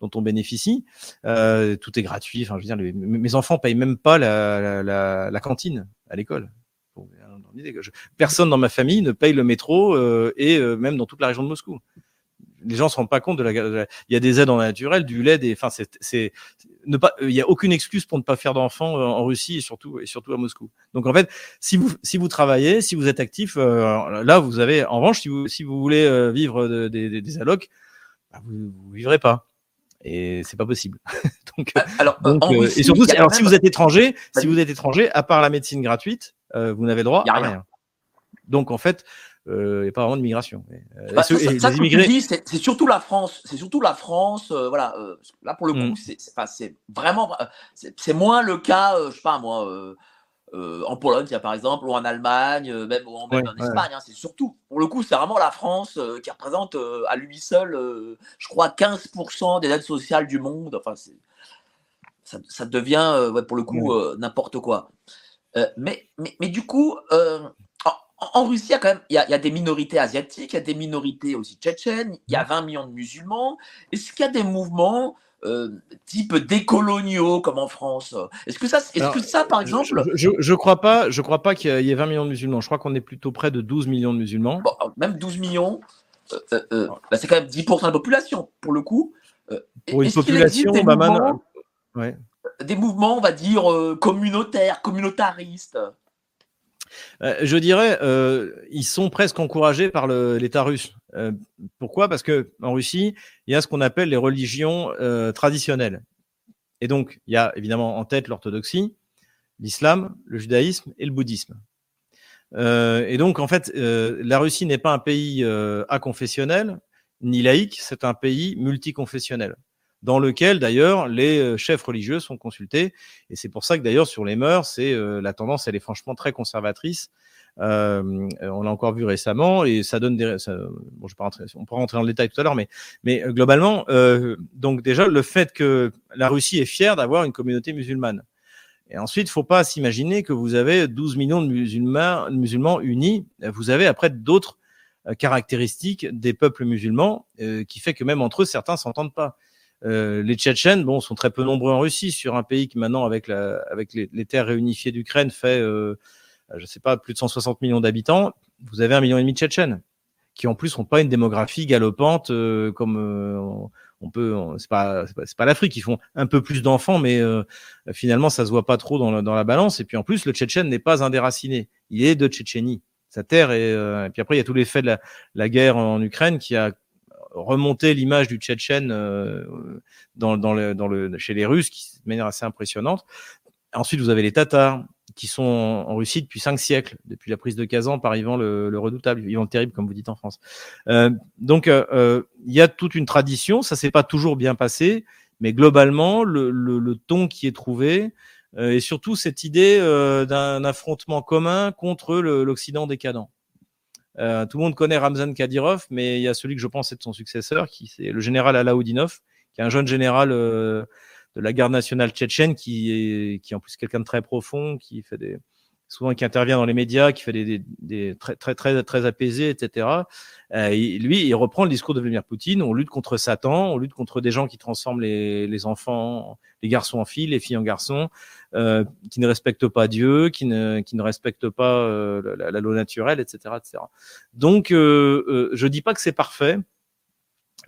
dont on bénéficie. Euh, tout est gratuit. Enfin, je veux dire, mes enfants payent même pas la, la, la cantine à l'école. Personne dans ma famille ne paye le métro euh, et euh, même dans toute la région de Moscou. Les gens se rendent pas compte de la. Il y a des aides en naturel, du lait, des. Enfin, c'est ne pas. Il y a aucune excuse pour ne pas faire d'enfants euh, en Russie et surtout et surtout à Moscou. Donc en fait, si vous si vous travaillez, si vous êtes actif, là vous avez. En revanche, si vous si vous voulez vivre des, des, allocs, bah, vous, vous vivrez pas et c'est pas possible. donc, alors, et surtout, alors, si vous êtes étranger, si vous êtes étranger, à part la médecine gratuite, euh, vous n'avez droit à rien. Donc en fait, euh, il n'y a pas vraiment de migration. Bah, ça, c'est surtout la France. C'est surtout la France. Euh, voilà. là pour le coup, mm. c'est vraiment. C'est moins le cas. je sais pas moi. en Pologne, il y a par exemple, ou en Allemagne, même, en, Espagne. Hein, c'est surtout, pour le coup, c'est vraiment la France qui représente à lui seul, je crois, 15% des aides sociales du monde. Enfin, ça, ça, devient, pour le coup, n'importe quoi. Euh, mais, mais, mais, du coup, euh, en, Russie, il y a quand même il y a, des minorités asiatiques, il y a des minorités aussi tchétchènes, il y a 20 millions de musulmans. Est-ce qu'il y a des mouvements euh, type décoloniaux comme en France? Est-ce que ça, est-ce Alors, que ça, par exemple, Je, je, je crois pas, je crois pas qu'il y ait 20 millions de musulmans. Je crois qu'on est plutôt près de 12 millions de musulmans. bon, même 12 millions, euh, euh, euh, bah, c'est quand même 10% de la population pour le coup. Euh, Pour une population, des man- mouvements, ouais. Des mouvements, on va dire euh, communautaires, communautaristes. Euh, je dirais, euh, ils sont presque encouragés par l'État russe. Pourquoi? Parce que en Russie, il y a ce qu'on appelle les religions traditionnelles. Et donc, il y a évidemment en tête l'orthodoxie, l'islam, le judaïsme et le bouddhisme. Et donc, en fait, la Russie n'est pas un pays euh, aconfessionnel ni laïque, c'est un pays multiconfessionnel, dans lequel d'ailleurs les euh, chefs religieux sont consultés. Et c'est pour ça que d'ailleurs sur les mœurs, c'est euh, la tendance, elle est franchement très conservatrice. Euh, on l'a encore vu récemment et ça donne des. Ça, bon, je vais pas rentrer, on pourra rentrer dans le détail tout à l'heure, mais mais euh, globalement, euh, donc déjà le fait que la Russie est fière d'avoir une communauté musulmane. Et ensuite, faut pas s'imaginer que vous avez 12 millions de musulmans, musulmans unis. Vous avez après d'autres euh, caractéristiques des peuples musulmans euh, qui fait que même entre eux, certains s'entendent pas. Euh, les Tchétchènes, bon, sont très peu nombreux en Russie, sur un pays qui maintenant, avec, la, avec les, les terres réunifiées d'Ukraine, fait, euh, je sais pas, plus de 160 millions d'habitants. Vous avez un million et demi de Tchétchènes, qui en plus n'ont pas une démographie galopante euh, comme euh, on, on peut. on- C'est pas, pas, pas l'Afrique, ils font un peu plus d'enfants, mais euh, finalement, ça se voit pas trop dans, la- balance. Et puis en plus, le Tchétchène n'est pas un déraciné, il est de Tchétchénie. Sa terre est. euh, et puis après, il y a tout l'effet de la, la guerre en Ukraine qui a remonté l'image du Tchétchène euh, dans, dans, le, dans le, chez les Russes qui, de manière assez impressionnante. Ensuite, vous avez les Tatars qui sont en, Russie depuis cinq siècles, depuis la prise de Kazan par Ivan le, le redoutable, Ivan le terrible, comme vous dites en France. Euh, donc, euh, euh, il y a toute une tradition. Ça s'est pas toujours bien passé, mais globalement, le, le, le ton qui est trouvé euh, et surtout cette idée d'un affrontement commun contre l'Occident décadent. Euh, tout le monde connaît Ramzan Kadyrov, mais il y a celui que je pense être son successeur, qui c'est le général Alaoudinov, qui est un jeune général euh, de la garde nationale tchétchène, qui est, qui est en plus quelqu'un de très profond, qui fait des souvent qui intervient dans les médias, qui fait des, des, des très très très très apaisé, etc. Euh, lui, il reprend le discours de Vladimir Poutine. On lutte contre Satan, on lutte contre des gens qui transforment les, les enfants, les garçons en filles, les filles en garçons, euh, qui ne respectent pas Dieu, qui ne qui ne respectent pas euh, la, la loi naturelle, etc., etc. Donc, euh, euh, je dis pas que c'est parfait,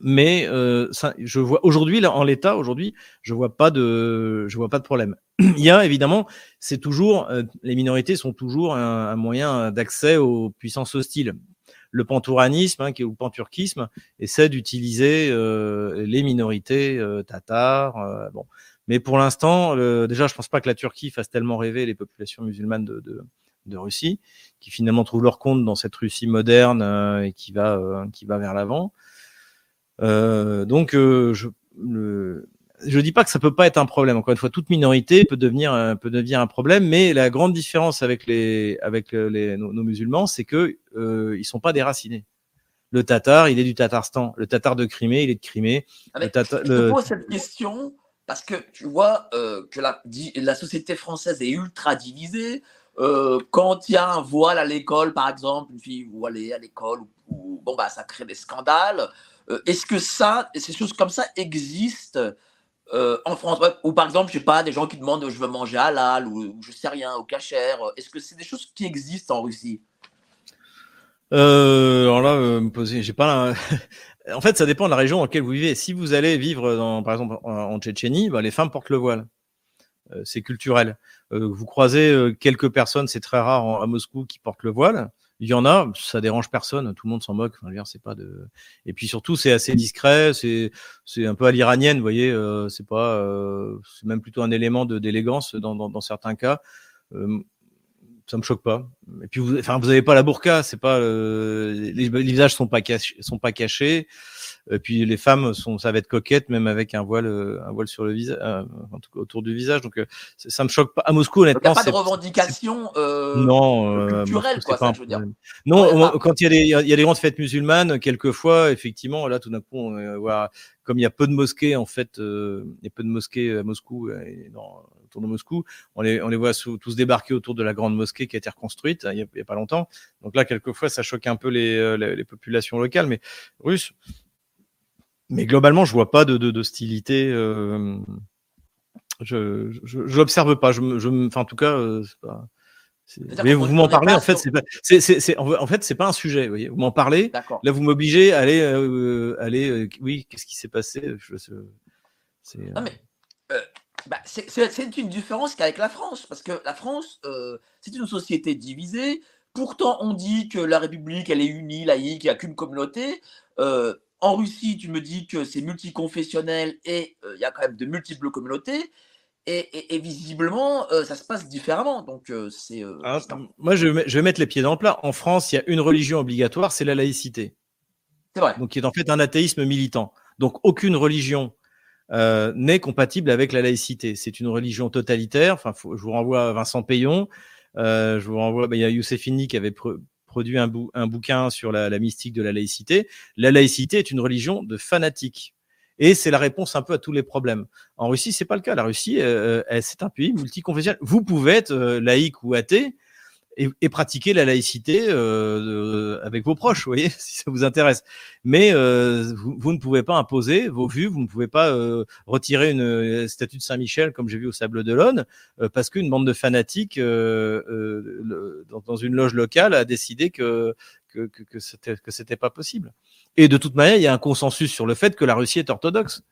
mais euh, ça, je vois aujourd'hui là en l'état aujourd'hui, je vois pas de, je vois pas de problème. Il y a évidemment, c'est toujours euh, les minorités sont toujours un, un moyen d'accès aux puissances hostiles. Le pantouranisme hein, qui ou le panturquisme essaie d'utiliser euh, les minorités euh, tatars. euh, bon, mais pour l'instant, déjà, je pense pas que la Turquie fasse tellement rêver les populations musulmanes de, de, de Russie, qui finalement trouvent leur compte dans cette Russie moderne euh, et qui va, euh, qui va vers l'avant. Euh, donc, euh, je le, je dis pas que ça peut pas être un problème. Encore une fois, toute minorité peut devenir un, peut devenir un problème, mais la grande différence avec les avec euh, les nos, nos musulmans, c'est que euh, ils sont pas déracinés. Le tatar, il est du Tatarstan. Le tatar de Crimée, il est de Crimée. Ah, Le tata- Je te le- pose cette question parce que tu vois euh, que la, la société française est ultra divisée. Euh, quand il y a un voile à l'école, par exemple, une fille voilée à l'école, bon, bah, ça crée des scandales. Euh, Est-ce que ça, ces choses comme ça existent euh, en France? Ou par exemple, je sais pas, des gens qui demandent je veux manger halal ou, ou je sais rien, au cachère. Est-ce que c'est des choses qui existent en Russie? Euh, alors là, euh, me poser, pas. en fait, ça dépend de la région dans laquelle vous vivez. Si vous allez vivre, dans, par exemple, en, Tchétchénie, bah, les femmes portent le voile. Euh, c'est culturel. Euh, vous croisez euh, quelques personnes, c'est très rare à Moscou qui portent le voile. Il y en a, ça dérange personne, tout le monde s'en moque. Enfin, c'est pas de. Et puis surtout, c'est assez discret, c'est c'est un peu à l'iranienne, vous voyez. Euh, c'est pas, euh, c'est même plutôt un élément de d'élégance dans, dans, dans certains cas. Euh, ça me choque pas. Et puis vous, enfin, vous avez pas la burqa, c'est pas euh, les, les visages sont pas cachés, sont pas cachés. Et puis les femmes sont, ça va être coquette même avec un voile, euh, un voile sur le visage, euh, en tout cas, autour du visage. Donc euh, ça me choque pas. À Moscou, Il n'y honnêtement, a pas de revendication euh, non, euh, culturelle, Moscou, quoi, ça, je veux dire. Non, Ouais, quand il y a des, il y a- des grandes fêtes musulmanes, quelquefois, effectivement, là, tout d'un coup, on va voir- comme il y a peu de mosquées, en fait, euh, il a peu de mosquées à Moscou euh, et dans, autour de Moscou, on les, on les voit tous débarquer autour de la grande mosquée qui a été reconstruite hein, il y a, pas longtemps. Donc là, quelquefois, ça choque un peu les, euh, les, les populations locales, mais russes. Mais globalement, je vois pas de d'hostilité. Euh, je j'observe pas. Je, je, enfin, en tout cas, euh, c'est pas. Mais vous m'en parlez, en fait, c'est pas, c'est, c'est, en fait, c'est pas un sujet. Vous, voyez vous m'en parlez. Là, vous m'obligez à aller, euh, aller. Euh, oui, qu'est-ce qui s'est passé je, c'est, non, mais bah, c'est, une différence qu'avec la France, parce que la France, euh, c'est une société divisée. Pourtant, on dit que la République, elle est unie, laïque, il n'y a qu'une communauté. En Russie, tu me dis que c'est multiconfessionnel et il y a quand même de multiples communautés. Et, visiblement, euh, ça se passe différemment. Donc, euh, c'est. Euh, ah, moi, je vais, je vais, mettre les pieds dans le plat. En France, il y a une religion obligatoire, c'est la laïcité. C'est vrai. Donc, qui est en fait un athéisme militant. Donc, aucune religion n'est compatible avec la laïcité. C'est une religion totalitaire. Enfin, je vous renvoie à Vincent Payon. je vous renvoie. Bah, il y a Youssefini qui avait produit un, un, bouquin sur la, la mystique de la laïcité. La laïcité est une religion de fanatiques. Et c'est la réponse un peu à tous les problèmes. En Russie, c'est pas le cas. La Russie, euh, euh c'est un pays multiconfessionnel. Vous pouvez être euh, laïque ou athée et, et pratiquer la laïcité euh, avec vos proches, vous voyez, si ça vous intéresse. Mais vous, vous, ne pouvez pas imposer vos vues, vous ne pouvez pas retirer une statue de Saint-Michel comme j'ai vu au Sable d'Olonne parce qu'une bande de fanatiques dans, une loge locale a décidé que que, que, que c'était que c'était pas possible. Et de toute manière, il y a un consensus sur le fait que la Russie est orthodoxe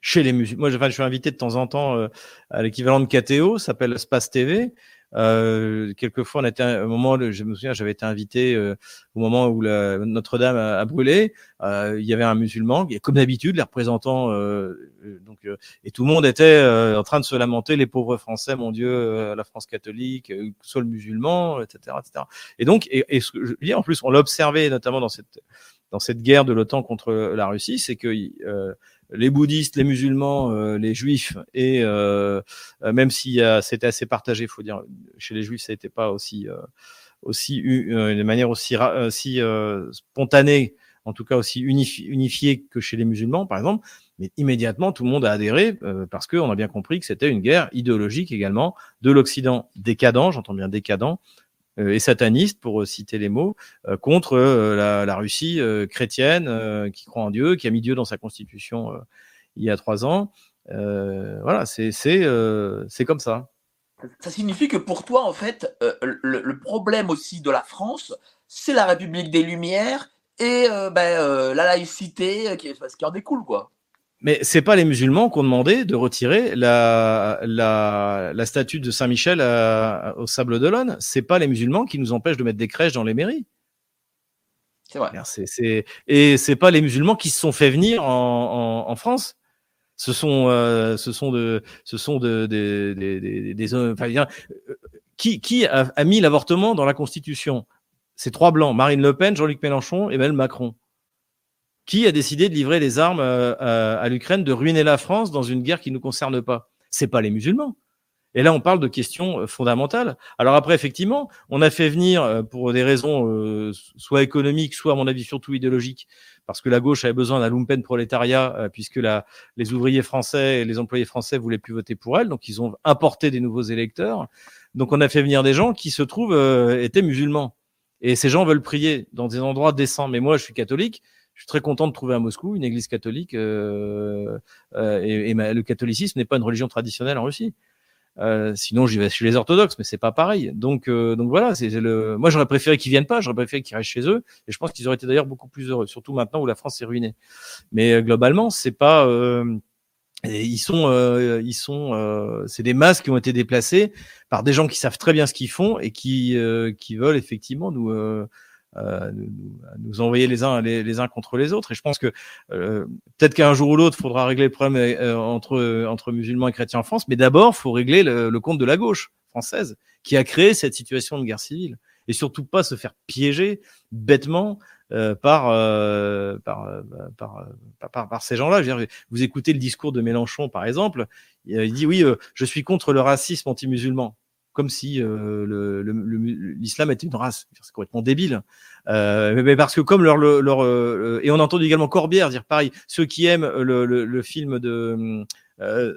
chez les musulmans. Moi, je, je suis invité de temps en temps euh, à l'équivalent de KTO, s'appelle Space TV. Euh, quelquefois, on était un, moment, je me souviens, j'avais été invité euh, au moment où Notre-Dame a, brûlé. Euh, il y avait un musulman, et comme d'habitude, les représentants, euh, donc, et tout le monde était en train de se lamenter, les pauvres Français, mon Dieu, la France catholique, soit le musulman, etc., etc. Et donc, et, et ce que je dis, en plus, on l'a observé notamment dans cette dans cette guerre de l'OTAN contre la Russie, c'est que euh, les bouddhistes, les musulmans, euh, les juifs, et euh, même si c'était assez partagé, faut dire, chez les juifs, ça n'était pas aussi aussi de manière aussi, aussi spontanée, en tout cas aussi unifiée unifié que chez les musulmans, par exemple. Mais immédiatement, tout le monde a adhéré parce qu'on a bien compris que c'était une guerre idéologique également de l'Occident décadent, j'entends bien décadent, euh, et sataniste, pour citer les mots, euh, contre euh, la, Russie chrétienne qui croit en Dieu, qui a mis Dieu dans sa constitution il y a trois ans. voilà, c'est c'est comme ça. Ça signifie que pour toi, en fait, le, le, problème aussi de la France, c'est la République des Lumières et ben, la laïcité qui, qui en découle, quoi. Mais c'est pas les musulmans qui ont demandé de retirer la, la, la statue de Saint-Michel au Sable d'Olonne. C'est pas les musulmans qui nous empêchent de mettre des crèches dans les mairies. C'est vrai. C'est, Et c'est pas les musulmans qui se sont fait venir en, en, en France. Ce sont, euh, ce sont de, ce sont de, des, des, des, enfin, euh, qui, qui a, a mis l'avortement dans la Constitution? C'est trois blancs Marine Le Pen, Jean-Luc Mélenchon et Emmanuel Macron qui a décidé de livrer les armes euh, à, l'Ukraine, de ruiner la France dans une guerre qui ne nous concerne pas C'est pas les musulmans. Et là, on parle de questions euh, fondamentales. Alors après, effectivement, on a fait venir, euh, pour des raisons soit économiques, soit à mon avis surtout idéologiques, parce que la gauche avait besoin d'un lumpen prolétariat, puisque les ouvriers français et les employés français voulaient plus voter pour elle, donc ils ont importé des nouveaux électeurs. Donc on a fait venir des gens qui se trouvent étaient musulmans. Et ces gens veulent prier dans des endroits décents. Mais moi, je suis catholique, je suis très content de trouver à Moscou une église catholique euh, euh, et, le catholicisme n'est pas une religion traditionnelle en Russie. Euh, sinon, j'y vais chez les orthodoxes, mais c'est pas pareil. Donc, donc voilà, c'est le. Moi, j'aurais préféré qu'ils viennent pas. J'aurais préféré qu'ils restent chez eux. Et je pense qu'ils auraient été d'ailleurs beaucoup plus heureux, surtout maintenant où la France est ruinée. Mais globalement, c'est pas. ils sont, ils sont, c'est des masses qui ont été déplacées par des gens qui savent très bien ce qu'ils font et qui, qui veulent effectivement nous, euh, nous, nous, envoyer les uns les, uns contre les autres. Et je pense que euh, peut-être qu'un jour ou l'autre, il faudra régler le problème euh, entre entre musulmans et chrétiens en France, mais d'abord, faut régler le, compte de la gauche française qui a créé cette situation de guerre civile et surtout pas se faire piéger bêtement euh, par, euh, par, par, par, par, ces gens-là. Vous écoutez le discours de Mélenchon, par exemple, il dit oui, je suis contre le racisme anti-musulman comme si euh, l'islam était une race. C'est complètement débile. Euh, mais, parce que comme leur, leur, euh, et on a entendu également Corbière dire pareil, ceux qui aiment le, film de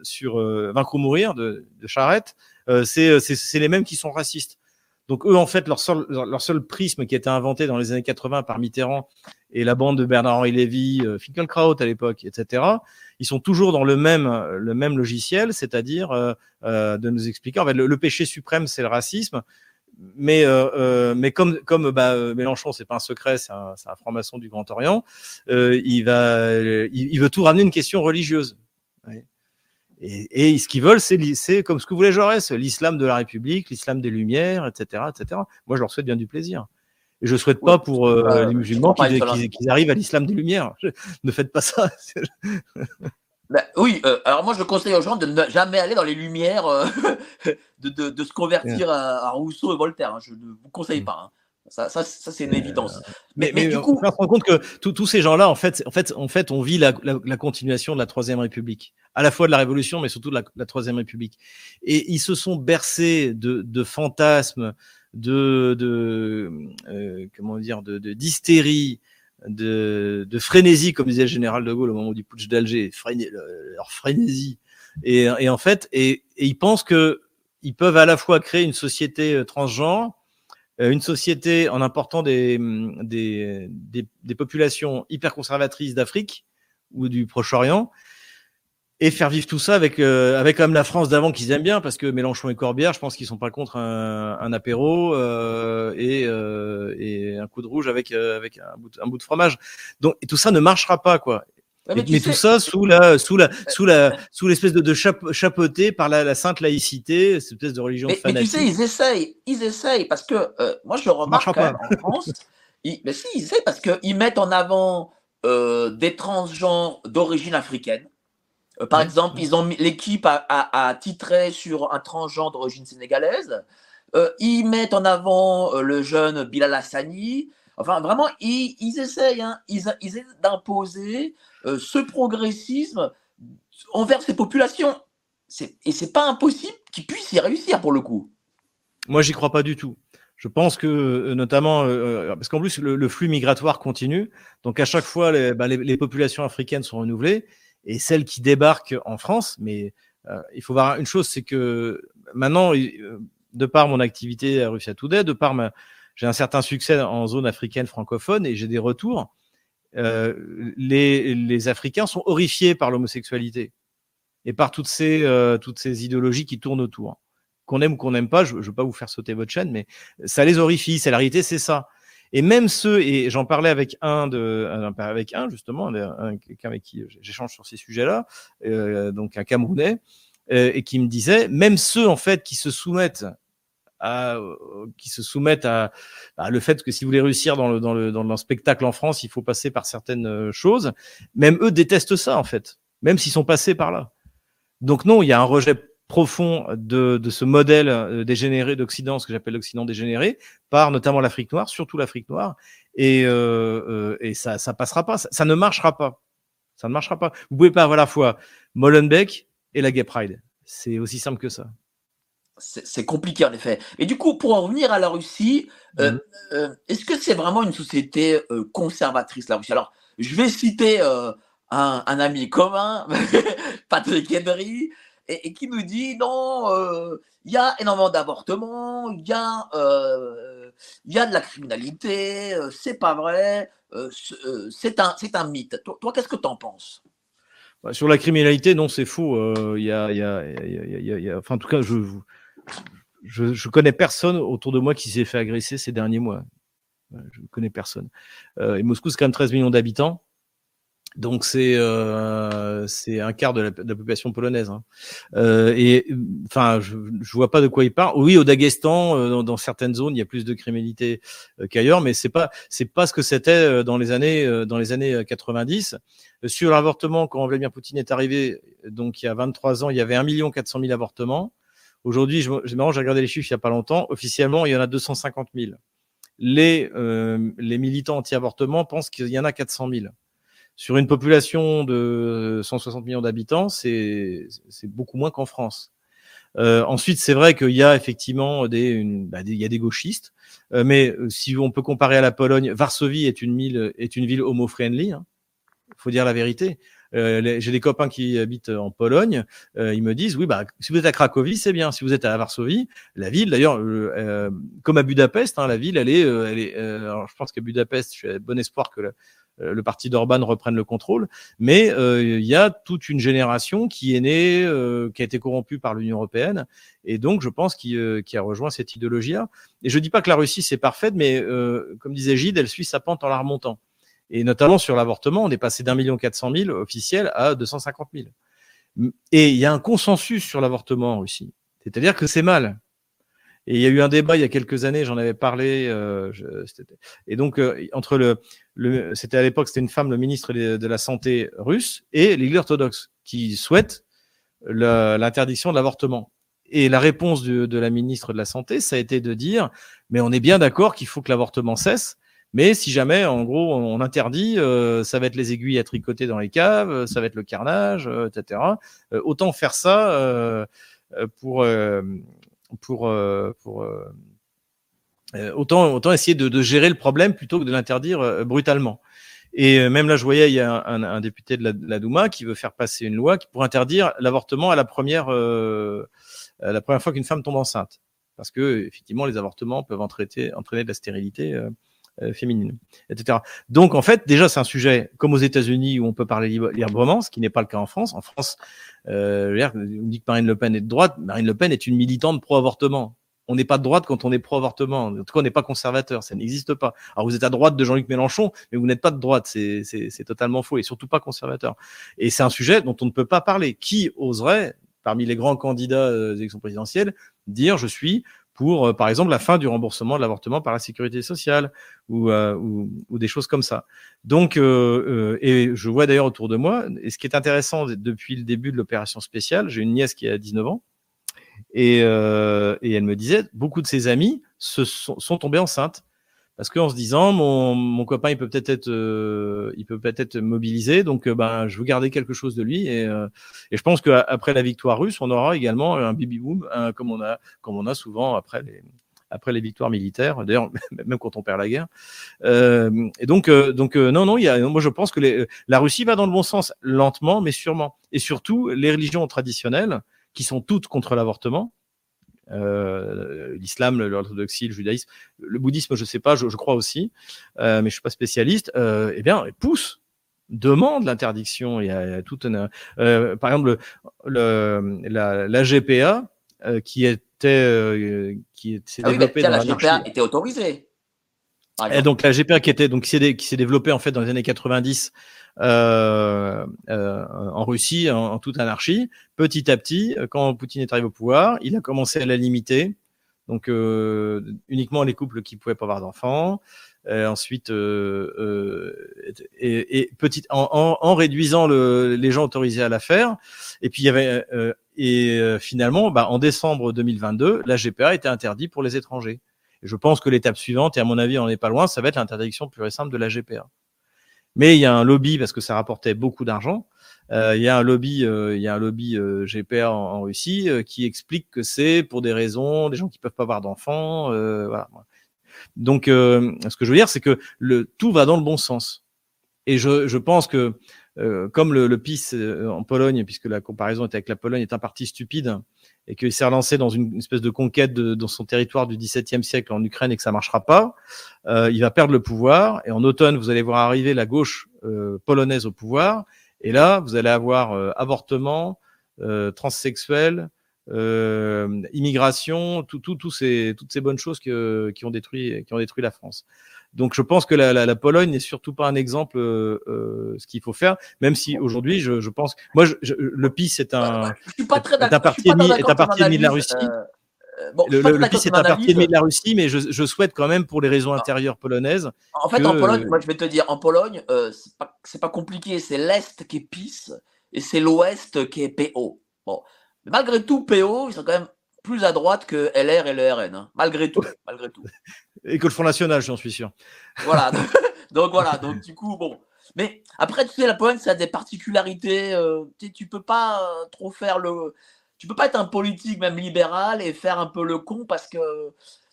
sur Vaincre ou mourir de, de Charette, c'est les mêmes qui sont racistes. Donc eux, en fait, leur seul, leur seul prisme qui a été inventé dans les années 80 par Mitterrand et la bande de Bernard-Henri Lévy, euh, Finkelkraut à l'époque, etc., ils sont toujours dans le même, le même logiciel, c'est-à-dire euh, euh, de nous expliquer, en fait, le, péché suprême, c'est le racisme, mais euh, euh, mais comme comme bah, Mélenchon c'est pas un secret c'est un, un franc-maçon du Grand Orient euh, il va il, veut tout ramener une question religieuse. Et, et ce qu'ils veulent, c'est comme ce que voulait Jaurès, l'islam de la République, l'islam des Lumières, etc., etc. Moi, je leur souhaite bien du plaisir. Et je souhaite pas pour euh, les musulmans qu'ils arrivent à l'islam des Lumières. ne faites pas ça. Ben, oui, euh, alors moi je conseille aux gens de ne jamais aller dans les lumières, euh, de, de, de, se convertir à, à, Rousseau et Voltaire. Hein. Je ne vous conseille pas. Hein. Ça, ça, ça c'est une évidence. Euh, mais, mais, mais, du coup, on se rend compte que tous ces gens-là, en fait, en fait, en fait, on vit la, la, la, continuation de la Troisième République, à la fois de la Révolution, mais surtout de la, la Troisième République. Et ils se sont bercés de, de fantasmes, de, de euh, comment dire, de d'hystérie, de, de, frénésie, comme disait le général de Gaulle au moment du putsch d'Alger, leur frénésie. Et, et, en fait, et, et ils pensent que ils peuvent à la fois créer une société euh, transgenre une société en important des, des, des, des populations hyper conservatrices d'Afrique ou du Proche-Orient et faire vivre tout ça avec euh, avec même la France d'avant qu'ils aiment bien parce que Mélenchon et Corbière, je pense qu'ils sont pas contre un, un apéro euh, et, euh, et un coup de rouge avec euh, avec un bout, un bout de fromage. Donc et tout ça ne marchera pas quoi. Ouais, mais, mais tout ça sous la, sous la, sous la, sous l'espèce de, de chapeauté par la, la, sainte laïcité, cette espèce de religion mais, fanatique. Mais tu sais, ils essayent, ils essayent parce que euh, moi je remarque quand même en France, ils, mais si, ils essayent parce qu'ils mettent en avant euh, des transgenres d'origine africaine. Euh, par exemple, ils ont l'équipe a, a, a, titré sur un transgenre d'origine sénégalaise. Ils mettent en avant le jeune Bilal Hassani. Enfin, vraiment, ils, ils essayent, hein, ils, ils essayent d'imposer ce progressisme envers ces populations. Et c'est pas impossible qu'ils puissent y réussir pour le coup. Moi, j'y crois pas du tout. Je pense que, euh, notamment, euh, parce qu'en plus, le, le, flux migratoire continue. Donc, à chaque fois, les, bah, les, les, populations africaines sont renouvelées. Et celles qui débarquent en France, mais euh, il faut voir une chose, c'est que maintenant, de par mon activité à Russia Today, de par j'ai un certain succès en zone africaine francophone et j'ai des retours euh, les, les, Africains sont horrifiés par l'homosexualité et par toutes ces, euh, toutes ces idéologies qui tournent autour. Qu'on aime ou qu'on n'aime pas, je ne veux pas vous faire sauter votre chaîne, mais ça les horrifie. C'est la réalité, c'est ça. Et même ceux, et j'en parlais avec un de, avec un justement, quelqu'un avec qui j'échange sur ces sujets-là, euh, donc un Camerounais, euh, et qui me disait, même ceux en fait qui se soumettent à, qui se soumettent à, à, le fait que si vous voulez réussir dans le, dans, le, dans le spectacle en France, il faut passer par certaines euh, choses. Même eux détestent ça, en fait, même s'ils sont passés par là. Donc non, il y a un rejet profond de, de ce modèle euh, dégénéré d'Occident, ce que j'appelle l'Occident dégénéré, par notamment l'Afrique noire, surtout l'Afrique noire, et, euh, euh, et ça, ça passera pas, ça, ne marchera pas, ça ne marchera pas. Vous pouvez pas avoir à la fois Molenbeek et la Gay Pride, c'est aussi simple que ça c'est compliqué en effet. Et du coup, pour en revenir à la Russie, euh, mmh. euh, est-ce que c'est vraiment une société euh, conservatrice, la Russie? Alors, je vais citer un, un, ami commun, Patrick Henry, et, et, qui nous dit non, il y a énormément d'avortements, il y, a, y a de la criminalité, c'est pas vrai, c'est un, un mythe. Toi, toi qu'est-ce que tu en penses sur la criminalité, non, c'est faux. Il y a, enfin, en tout cas, je, je, je connais personne autour de moi qui s'est fait agresser ces derniers mois. Je ne connais personne. Euh, et Moscou, c'est quand même 13 millions d'habitants. Donc c'est euh, un quart de la, population polonaise. Hein. Euh, et enfin, je, je vois pas de quoi il parle. Oui, au Daghestan, euh, dans, dans, certaines zones, il y a plus de criminalité euh, qu'ailleurs, mais c'est pas c'est pas ce que c'était euh, dans les années dans les années 90. Sur l'avortement, quand Vladimir Poutine est arrivé, donc il y a 23 ans, il y avait 1 400 000 avortements. Aujourd'hui, je, j'ai regardé les chiffres il n'y a pas longtemps. Officiellement, il y en a 250 000. Les, euh, les militants anti-avortement pensent qu'il y en a 400 000. Sur une population de 160 millions d'habitants, c'est, c'est beaucoup moins qu'en France. Euh, ensuite, c'est vrai qu'il y a effectivement des, bah, il y a des gauchistes, euh, mais si on peut comparer à la Pologne, Varsovie est une ville, est une ville homo-friendly. Il hein, faut dire la vérité. Euh, j'ai des copains qui habitent en Pologne, euh, ils me disent oui, bah si vous êtes à Cracovie, c'est bien. Si vous êtes à Varsovie, la ville, d'ailleurs, comme à Budapest, hein, la ville, elle est, elle est. alors je pense qu'à Budapest, j'ai bon espoir que la, euh, le parti d'Orban reprenne le contrôle. Mais euh, il y a toute une génération qui est née, euh, qui a été corrompue par l'Union européenne, et donc je pense qu'il a rejoint cette idéologie-là. Et je dis pas que la Russie c'est parfaite, mais comme disait Gide, elle suit sa pente en la remontant. Et notamment sur l'avortement, on est passé d'un million quatre cent mille officiels à 250 000. Et il y a un consensus sur l'avortement en Russie. C'est-à-dire que c'est mal. Et il y a eu un débat il y a quelques années, j'en avais parlé. Euh, je, et donc euh, entre le, c'était à l'époque, c'était une femme, le ministre de, la santé russe, et l'Église orthodoxe qui souhaitent l'interdiction de l'avortement. Et la réponse de, la ministre de la santé, ça a été de dire, mais on est bien d'accord qu'il faut que l'avortement cesse. Mais si jamais, en gros, on interdit, euh, ça va être les aiguilles à tricoter dans les caves, ça va être le carnage, euh, etc. Euh, autant faire ça pour pour, euh, pour euh, euh, autant, autant essayer de, de, gérer le problème plutôt que de l'interdire brutalement. Et même là, je voyais, il y a un, un député de la, Douma qui veut faire passer une loi qui pour interdire l'avortement à la première, euh, la première fois qu'une femme tombe enceinte, parce que effectivement, les avortements peuvent entraîner, entraîner de la stérilité euh, féminine, etc. Donc en fait, déjà, c'est un sujet comme aux États-Unis où on peut parler librement, ce qui n'est pas le cas en France. En France, euh, on dit que Marine Le Pen est de droite. Marine Le Pen est une militante pro-avortement. On n'est pas de droite quand on est pro-avortement. En tout cas, on n'est pas conservateur. Ça n'existe pas. Alors, vous êtes à droite de Jean-Luc Mélenchon, mais vous n'êtes pas de droite. C'est totalement faux et surtout pas conservateur. Et c'est un sujet dont on ne peut pas parler. Qui oserait, parmi les grands candidats euh, des élections présidentielles, dire je suis pour, euh, par exemple, la fin du remboursement de l'avortement par la sécurité sociale ou, euh, ou, des choses comme ça. Donc, euh, et je vois d'ailleurs autour de moi, et ce qui est intéressant depuis le début de l'opération spéciale, j'ai une nièce qui a 19 ans, et, et elle me disait, beaucoup de ses amis se sont, sont tombés enceintes parce qu'en se disant mon, mon copain il peut peut-être être, euh, il peut peut-être mobilisé. Donc euh, ben je veux garder quelque chose de lui. Et, euh, et je pense qu'après la victoire russe on aura également un baby boom comme on a comme on a souvent après les après les victoires militaires. D'ailleurs même quand on perd la guerre. Et donc donc non non il y a moi je pense que les, la Russie va dans le bon sens lentement mais sûrement. Et surtout les religions traditionnelles qui sont toutes contre l'avortement euh, l'islam, l'orthodoxie, le judaïsme, le bouddhisme, je sais pas, je, je crois aussi, euh, mais je suis pas spécialiste. Euh, eh bien, pousse, demande l'interdiction. Il y a, il y a tout un, euh, par exemple, le, la, la GPA euh, qui était euh, qui s'est ah développée oui, la GPA était autorisée. Et donc la GPA qui était donc qui s'est développée en fait dans les années 90 euh, euh, en Russie en, toute anarchie. Petit à petit, euh, quand Poutine est arrivé au pouvoir, il a commencé à la limiter. Donc euh, uniquement les couples qui pouvaient pas avoir d'enfants. Ensuite, et, et petit, en, en, en réduisant le, les gens autorisés à la faire. Et puis il y avait et finalement, bah, en décembre 2022, la GPA était interdite pour les étrangers. Je pense que l'étape suivante, et à mon avis, on n'est pas loin, ça va être l'interdiction pure et simple de la GPA. Mais il y a un lobby parce que ça rapportait beaucoup d'argent. Euh, il y a un lobby, euh, il y a un lobby euh, GPA en, en Russie euh, qui explique que c'est pour des raisons, des gens qui peuvent pas avoir d'enfants, euh, voilà. Donc, ce que je veux dire, c'est que le tout va dans le bon sens. Et je, je pense que comme le, le PIS en Pologne, puisque la comparaison était avec la Pologne, est un parti stupide et qu'il s'est relancé dans une espèce de conquête de, dans son territoire du XVIIe siècle en Ukraine et que ça marchera pas, euh, il va perdre le pouvoir. Et en automne, vous allez voir arriver la gauche euh, polonaise au pouvoir. Et là, vous allez avoir euh, avortement, euh, transsexuel, euh, immigration, tout, tout, ces, toutes ces bonnes choses que, qui ont détruit, qui ont détruit la France. Donc je pense que la, la, la Pologne n'est surtout pas un exemple euh, euh, ce qu'il faut faire, même si aujourd'hui je, je, pense, moi je, je, le PIS est un, est un parti ennemi, est un parti ennemi de la Russie. Euh... Bon, le, le PIS est un parti ennemi de la Russie, mais je, je, souhaite quand même pour les raisons intérieures polonaises. En fait, que... en Pologne, moi je vais te dire, en Pologne, euh, c'est pas, pas compliqué, c'est l'Est qui est PIS et c'est l'Ouest qui est PO. Bon, mais malgré tout, PO, ils sont quand même plus à droite que LR et le RN, hein. malgré tout, malgré tout. Et que le Front National, j'en suis sûr. Voilà. Donc, donc, voilà. Donc du coup, bon. Mais après, tu sais, la Pologne, ça a des particularités. Euh, tu, tu peux pas euh, trop faire le. Tu peux pas être un politique même libéral et faire un peu le con parce que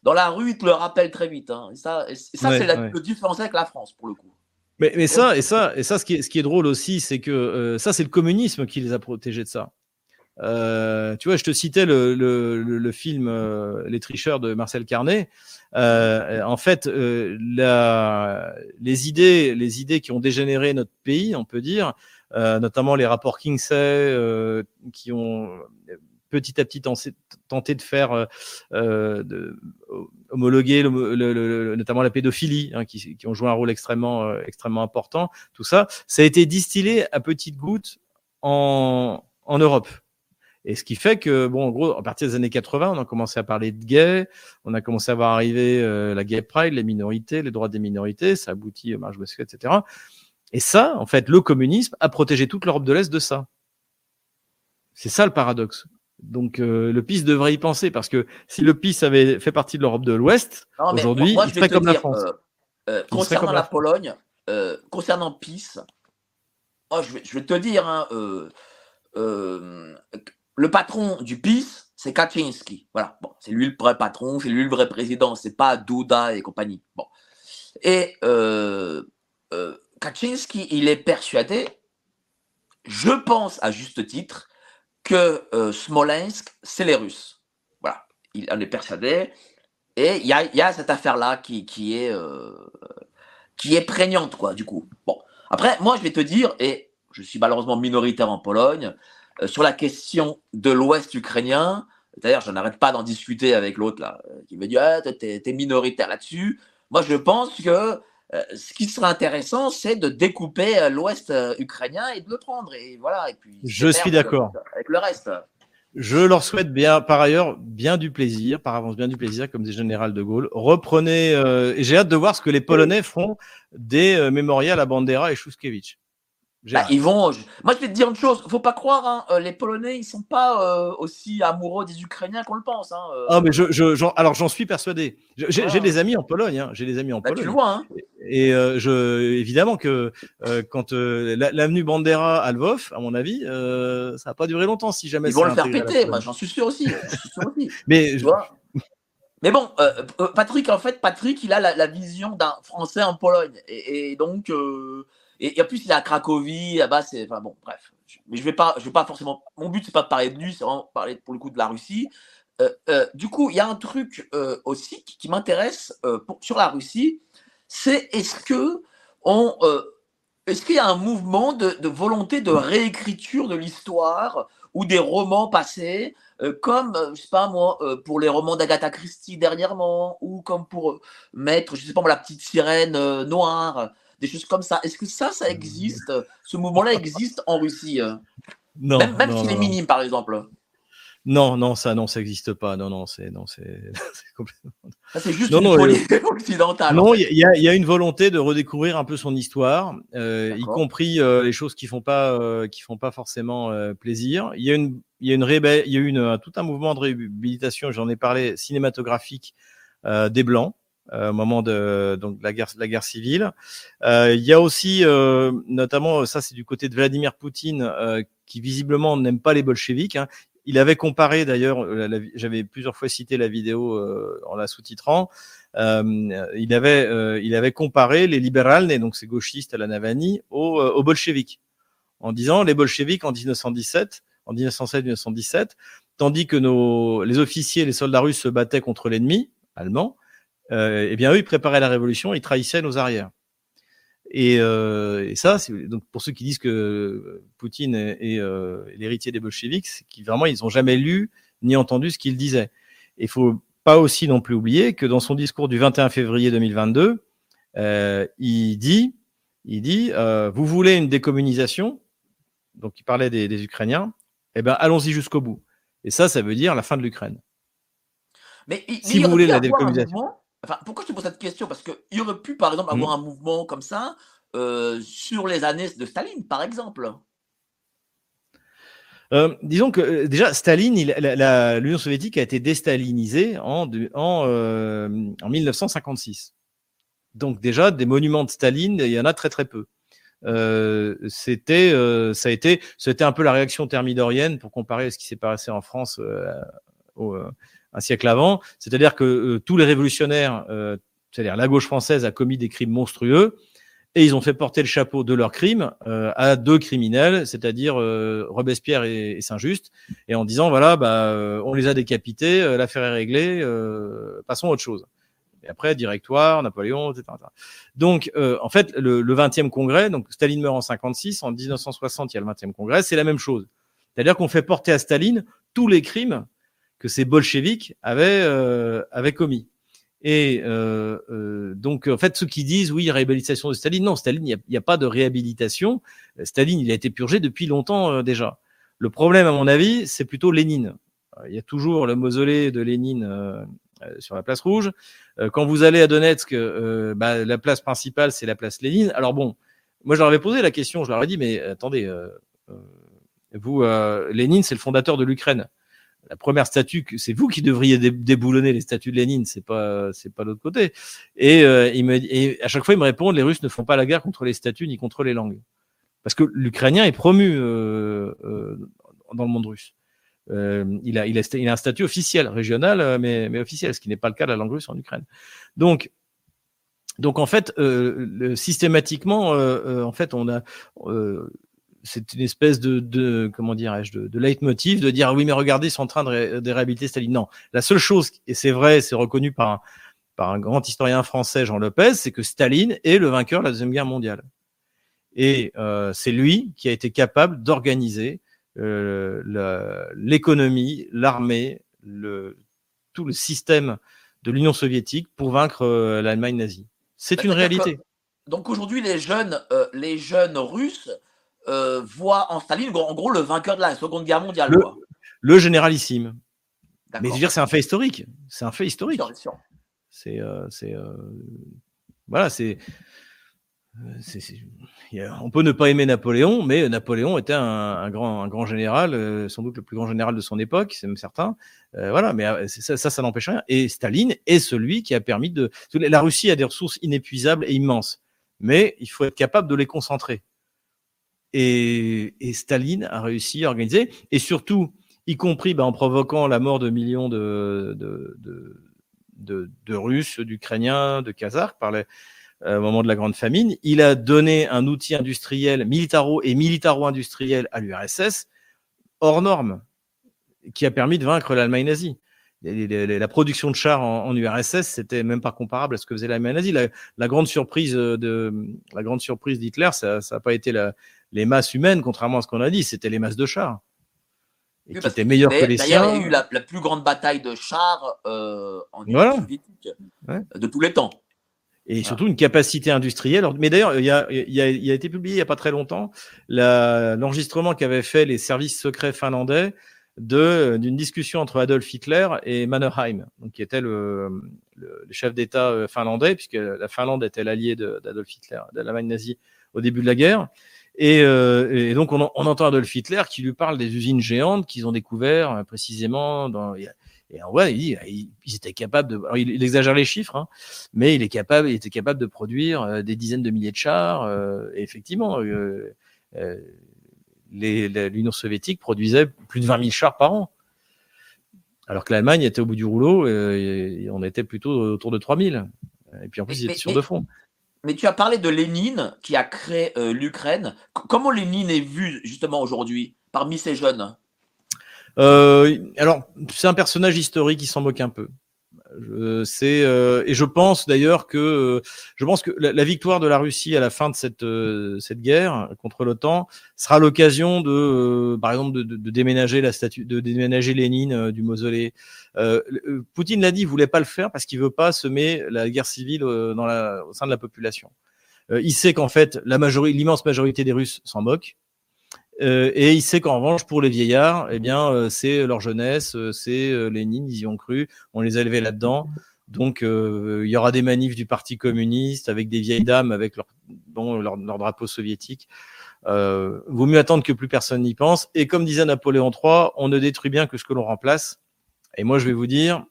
dans la rue, ils te le rappellent très vite. Hein. Et ça, et ça ouais, c'est la, ouais. le différentiel avec la France pour le coup. Mais, mais ça, et ça, et ça, ce qui est, ce qui est drôle aussi, c'est que euh, ça, c'est le communisme qui les a protégés de ça. Euh, tu vois, je te citais le, le, le, film euh, Les tricheurs de Marcel Carnet. Euh, en fait, euh, la, les idées, les idées qui ont dégénéré notre pays, on peut dire, euh, notamment les rapports Kinsey, qui ont petit à petit tenté de faire de, homologuer le, notamment la pédophilie, hein, qui, qui, ont joué un rôle extrêmement extrêmement important. Tout ça, ça a été distillé à petites gouttes en, en Europe. Et ce qui fait que, bon, en gros, à partir des années 80, on a commencé à parler de gays, on a commencé à voir arriver euh, la gay pride, les minorités, les droits des minorités, ça aboutit au marche etc. Et ça, en fait, le communisme a protégé toute l'Europe de l'Est de ça. C'est ça le paradoxe. Donc euh, le PIS devrait y penser parce que si le PIS avait fait partie de l'Europe de l'Ouest, aujourd'hui, il serait comme la France. Euh, euh concernant la, Pologne, concernant PIS, oh, je, vais, je, vais, te dire, hein, le patron du PIS, c'est Kaczynski. Voilà. Bon, c'est lui le vrai patron, c'est lui le vrai président, c'est pas Duda et compagnie. Bon. Et euh, euh, Kaczynski, il est persuadé, je pense à juste titre, que euh, Smolensk, c'est les Russes. Voilà. Il en est persuadé. Et il y a, cette affaire-là qui, est, euh, qui est prégnante, quoi, du coup. Bon. Après, moi, je vais te dire, et je suis malheureusement minoritaire en Pologne, sur la question de l'Ouest ukrainien, d'ailleurs, je n'arrête pas d'en discuter avec l'autre là, euh, qui me dit ah, t'es, es minoritaire là-dessus. Moi, je pense que euh, ce qui serait intéressant, c'est de découper l'Ouest ukrainien et de le prendre. Et voilà. Et puis, je suis d'accord. Avec le reste. Je leur souhaite bien, par ailleurs, bien du plaisir, par avance bien du plaisir, comme des général de Gaulle. Reprenez, et j'ai hâte de voir ce que les Polonais feront des mémorials à Bandera et Shuskevich. Bah, ils vont. Moi, je vais te dire une chose. Faut pas croire, hein, euh, les Polonais, ils sont pas euh, aussi amoureux des Ukrainiens qu'on le pense. Hein, euh. Ah, mais je, je alors j'en suis persuadé. J'ai ah. des amis en Pologne. Hein. J'ai des amis en bah, Pologne. Tu vois. Hein. Et je, évidemment que quand l'avenue Bandera à Lvov, à mon avis, ça va pas durer longtemps si jamais. Ils vont le faire péter. Moi, j'en suis sûr aussi. mais Mais bon, Patrick, en fait, Patrick, il a la, vision d'un Français en Pologne. Et, et donc, et, en plus, il est à Cracovie, là-bas, c'est. Enfin bon, bref. Mais je vais pas, je vais pas forcément. Mon but, c'est pas de parler de lui, c'est vraiment parler pour le coup de la Russie. Euh, euh, du coup, il y a un truc euh, aussi qui, m'intéresse sur la Russie, c'est est-ce que on, est-ce qu'il y a un mouvement de, de volonté de réécriture de l'histoire ou des romans passés, comme je sais pas moi, pour les romans d'Agatha Christie dernièrement, ou comme pour mettre, je sais pas moi, la petite sirène noire des choses comme ça. Est-ce que ça, ça existe? Ce mouvement-là existe en Russie euh? Non. Même, même s'il est minime, par exemple. Non, non, ça, non, ça n'existe pas. Non, non, c'est, non, c'est, complètement. c'est juste non, une non, occidentale. Non, il y, y, a une volonté de redécouvrir un peu son histoire, euh, y compris euh, les choses qui font pas, qui font pas forcément plaisir. Il y a une, il y a une il y a une, tout un mouvement de réhabilitation. J'en ai parlé cinématographique des blancs. Euh, au moment de donc la guerre, la guerre civile. Euh, il y a aussi, euh, notamment, ça c'est du côté de Vladimir Poutine, qui visiblement n'aime pas les bolcheviks. Hein. Il avait comparé d'ailleurs, j'avais plusieurs fois cité la vidéo en la sous-titrant. il avait, il avait comparé les libérales, donc ces gauchistes à la Navani, aux, aux bolcheviks, en disant les bolcheviks en 1917, en 1917 tandis que nos, les officiers, les soldats russes se battaient contre l'ennemi allemand, euh, eh bien eux, ils préparaient la révolution, ils trahissaient nos arrières. Et, euh, et ça, donc pour ceux qui disent que Poutine est, euh, l'héritier des bolcheviks, c'est qu'ils vraiment ils n'ont jamais lu ni entendu ce qu'il disait. Il faut pas aussi non plus oublier que dans son discours du 21 février 2022, euh, il dit, il dit, euh, vous voulez une décommunisation, donc il parlait des, des Ukrainiens, eh ben allons-y jusqu'au bout. Et ça, ça veut dire la fin de l'Ukraine. Mais si vous voulez la décommunisation, Enfin, pourquoi je te pose cette question? Parce qu'il aurait pu, par exemple, avoir mmh. un mouvement comme ça euh, sur les années de Staline, par exemple. Euh, disons que euh, déjà Staline, l'Union soviétique a été déstalinisée en, en, en 1956. Donc déjà des monuments de Staline, il y en a très très peu. c'était, ça a été, c'était un peu la réaction thermidorienne pour comparer à ce qui s'est passé en France au, un siècle avant. C'est-à-dire que euh, tous les révolutionnaires, euh, c'est-à-dire la gauche française, a commis des crimes monstrueux et ils ont fait porter le chapeau de leur crime euh, à deux criminels, c'est-à-dire euh, Robespierre et, Saint-Just, et en disant voilà, bah, euh, on les a décapités, euh, l'affaire est réglée, passons à autre chose. Et après, directoire, Napoléon, etc. Donc, euh, en fait, le, le 20e congrès, donc Staline meurt en 56, en 1960, il y a le 20e congrès, c'est la même chose. C'est-à-dire qu'on fait porter à Staline tous les crimes que ces bolcheviks avaient, euh, avaient commis. Et euh, euh, donc, en fait, ceux qui disent oui, réhabilitation de Staline, non, Staline, il n'y a, pas de réhabilitation. Staline, il a été purgé depuis longtemps euh, déjà. Le problème, à mon avis, c'est plutôt Lénine. Il y a toujours le mausolée de Lénine euh, sur la place rouge. Euh, quand vous allez à Donetsk, euh, bah, la place principale, c'est la place Lénine. Alors bon, moi, je leur avais posé la question, je leur ai dit, mais attendez, vous, Lénine, c'est le fondateur de l'Ukraine la première statue, c'est vous qui devriez déboulonner les statues de Lénine, c'est pas c'est pas l'autre côté. Et, euh, il me, et à chaque fois, ils me répondent les Russes ne font pas la guerre contre les statues ni contre les langues, parce que l'Ukrainien est promu euh, euh, dans le monde russe. Euh, il, a, il, a, il a un statut officiel, régional, mais, mais officiel, ce qui n'est pas le cas de la langue russe en Ukraine. Donc, donc en fait, euh, systématiquement, euh, en fait, on a c'est une espèce de, de comment dirais-je de, de leitmotiv de dire oui mais regardez ils sont en train de, ré, de réhabiliter Staline. Non. La seule chose et c'est vrai c'est reconnu par un, par un grand historien français Jean Lopez c'est que Staline est le vainqueur de la deuxième guerre mondiale. Et euh, c'est lui qui a été capable d'organiser euh, l'économie l'armée le tout le système de l'Union soviétique pour vaincre euh, l'Allemagne nazie. C'est une réalité. Donc aujourd'hui les jeunes euh, les jeunes russes euh, voit en Staline, en gros, le vainqueur de la Seconde Guerre mondiale. Le, le généralissime. Mais je veux dire, c'est un fait historique. C'est un fait historique. C'est, euh, c'est, euh, voilà, c'est, on peut ne pas aimer Napoléon, mais Napoléon était un, un grand, un grand général, euh, sans doute le plus grand général de son époque, c'est même certain. Euh, voilà, mais ça, ça, ça n'empêche rien. Et Staline est celui qui a permis de. La Russie a des ressources inépuisables et immenses, mais il faut être capable de les concentrer. Et, Staline a réussi à organiser, et surtout, y compris bah, en provoquant la mort de millions de, de, de, de, de Russes, d'Ukrainiens, de Kazakhs par les, euh, au moment de la grande famine, il a donné un outil industriel, militaro et militaro-industriel à l'URSS hors norme, qui a permis de vaincre l'Allemagne nazie. La production de chars en, en URSS, c'était même pas comparable à ce que faisait l'Allemagne nazie. La, la, grande surprise de la grande surprise d'Hitler, ça n'a pas été la, les masses humaines, contrairement à ce qu'on a dit, c'était les masses de chars. Et oui, qui étaient meilleures que les siens. Il y a eu la, la, plus grande bataille de chars euh, en voilà. soviétique ouais. de tous les temps. Et surtout une capacité industrielle. Mais d'ailleurs, il, y a, il, y a, il a été publié il n'y a pas très longtemps l'enregistrement qu'avaient fait les services secrets finlandais d'une discussion entre Adolf Hitler et Mannerheim, donc qui était le, le, le chef d'État euh, finlandais, puisque la Finlande était l'allié d'Adolf Hitler, de l'Allemagne nazie au début de la guerre. Et, euh, et donc on, on, entend Adolf Hitler qui lui parle des usines géantes qu'ils ont découvert euh, précisément dans et en vrai, il dit, ils étaient capables de. Alors, il, il, exagère les chiffres, hein, mais il est capable, il était capable de produire euh, des dizaines de milliers de chars. Euh, et effectivement, euh, l'Union soviétique produisait plus de 20 000 chars par an, alors que l'Allemagne était au bout du rouleau et, et on était plutôt autour de 3 000. Et puis en plus, mais, il était sur deux fronts. Mais tu as parlé de Lénine qui a créé euh, l'Ukraine. Comment Lénine est vu justement aujourd'hui parmi ces jeunes? Euh, Alors, c'est un personnage historique qui s'en moque un peu. C'est euh, et je pense d'ailleurs que je pense que la, victoire de la Russie à la fin de cette euh, cette guerre contre l'OTAN sera l'occasion de euh, par exemple de, de, de, déménager la statue de déménager Lénine euh, du mausolée. Poutine l'a dit, il voulait pas le faire parce qu'il veut pas semer la guerre civile dans la au sein de la population. il sait qu'en fait la majorité l'immense majorité des Russes s'en moquent. Euh, et il sait qu'en revanche, pour les vieillards, eh bien, euh, c'est leur jeunesse, euh, c'est Lénine, ils y ont cru, on les a élevés là-dedans. Donc, il y aura des manifs du Parti communiste avec des vieilles dames avec leur, bon, leur, leur drapeau soviétique. Euh, vaut mieux attendre que plus personne n'y pense. Et comme disait Napoléon III, on ne détruit bien que ce que l'on remplace. Et moi, je vais vous dire,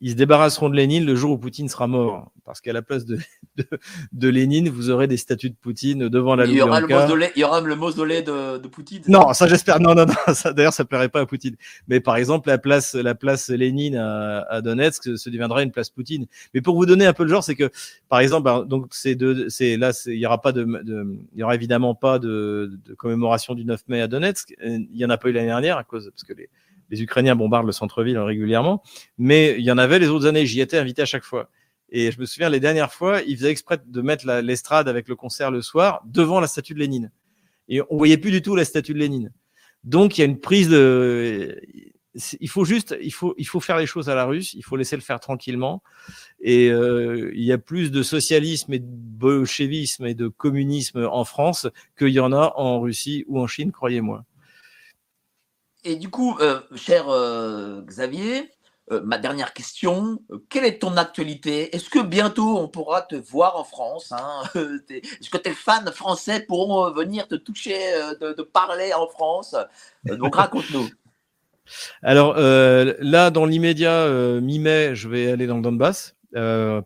ils se débarrasseront de Lénine le jour où Poutine sera mort. parce qu'à la place de, de, Lénine, vous aurez des statues de Poutine devant la il y aura le mausolée, Il y aura le mausolée de, de Poutine. Non, ça j'espère. Non, non, non. D'ailleurs, ça plairait pas à Poutine. Mais par exemple, la place, la place Lénine à, à Donetsk se deviendra une place Poutine. Mais pour vous donner un peu le genre, c'est que, par exemple, ben, donc c'est de, c'est là, il y aura pas de, de, il y aura évidemment pas de, de commémoration du 9 mai à Donetsk. Il y en a pas eu l'année dernière à cause parce que les les Ukrainiens bombardent le centre-ville régulièrement, mais il y en avait les autres années. J'y étais invité à chaque fois. Et je me souviens, les dernières fois, ils faisaient exprès de mettre l'estrade avec le concert le soir devant la statue de Lénine. Et on voyait plus du tout la statue de Lénine. Donc il y a une prise de, il faut juste, il faut, il faut faire les choses à la russe. Il faut laisser le faire tranquillement. Et euh, il y a plus de socialisme et de bolchevisme et de communisme en France qu'il y en a en Russie ou en Chine, croyez-moi. Et du coup, euh, cher euh, Xavier, euh, ma dernière question, quelle est ton actualité? Est-ce que bientôt on pourra te voir en France hein? Est-ce que tes fans français pourront venir te toucher, te, parler en France? Donc raconte-nous. Alors là, dans l'immédiat, mi-mai, je vais aller dans le Donbass.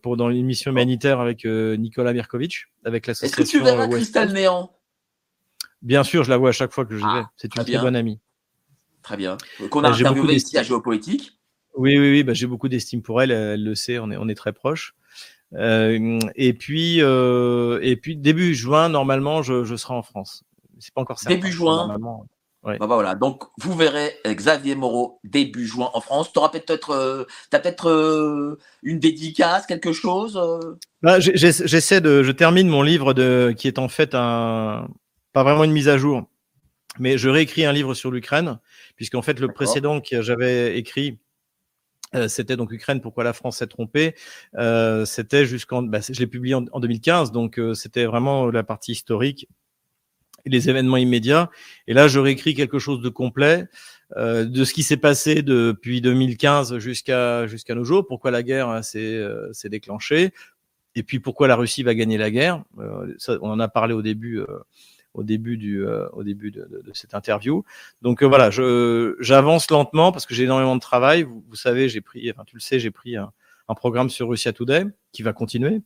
pour dans l'émission humanitaire avec Nicolas Mirkovic, avec l'association. Est-ce que tu verras Cristal Néant? Bien sûr, je la vois à chaque fois que j'y ah, vais. C'est une très bonne amie. Très bien. Qu'on a bah, interviewé ici à Géopolitique. Oui, oui, oui. Bah, j'ai beaucoup d'estime pour elle. Elle le sait. On est, on est très proches. Euh, et puis, euh, et puis début juin, normalement, je, je serai en France. C'est pas encore certain. Début juin. Ouais. Bah, voilà. Donc, vous verrez Xavier Moreau début juin en France. Tu auras peut-être, euh, as peut-être euh, une dédicace, quelque chose. Euh? Bah, J'essaie de, je termine mon livre de, qui est en fait un, pas vraiment une mise à jour, mais je réécris un livre sur l'Ukraine, puisqu'en fait, le précédent que j'avais écrit, euh, c'était donc Ukraine, pourquoi la France s'est trompée. Euh, c'était jusqu'en, bah, je l'ai publié en, 2015, donc euh, c'était vraiment la partie historique et les événements immédiats. Et là, je réécris quelque chose de complet euh, de ce qui s'est passé depuis 2015 jusqu'à jusqu'à nos jours. Pourquoi la guerre hein, s'est déclenchée et puis pourquoi la Russie va gagner la guerre. Ça, on en a parlé au début au début du euh, au début de, cette interview. Donc euh, voilà, j'avance lentement parce que j'ai énormément de travail. Vous, savez, j'ai pris, enfin tu le sais, j'ai pris un, programme sur Russia Today qui va continuer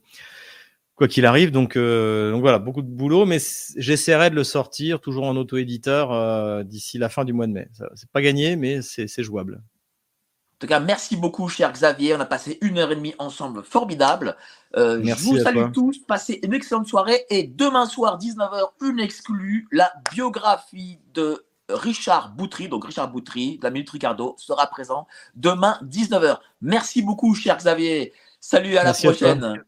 quoi qu'il arrive. Donc, euh, donc voilà, beaucoup de boulot, mais j'essaierai de le sortir toujours en auto-éditeur d'ici la fin du mois de mai. C'est pas gagné, mais c'est jouable. En tout cas, merci beaucoup, cher Xavier. On a passé une heure et demie ensemble, formidable. Euh, je vous salue tous, passez une excellente soirée. Et demain soir, 19h, une exclue, la biographie de Richard Boutry, donc Richard Boutry, de la Minute Ricardo, sera présent demain, 19h. Merci beaucoup, cher Xavier. Salut, à la prochaine.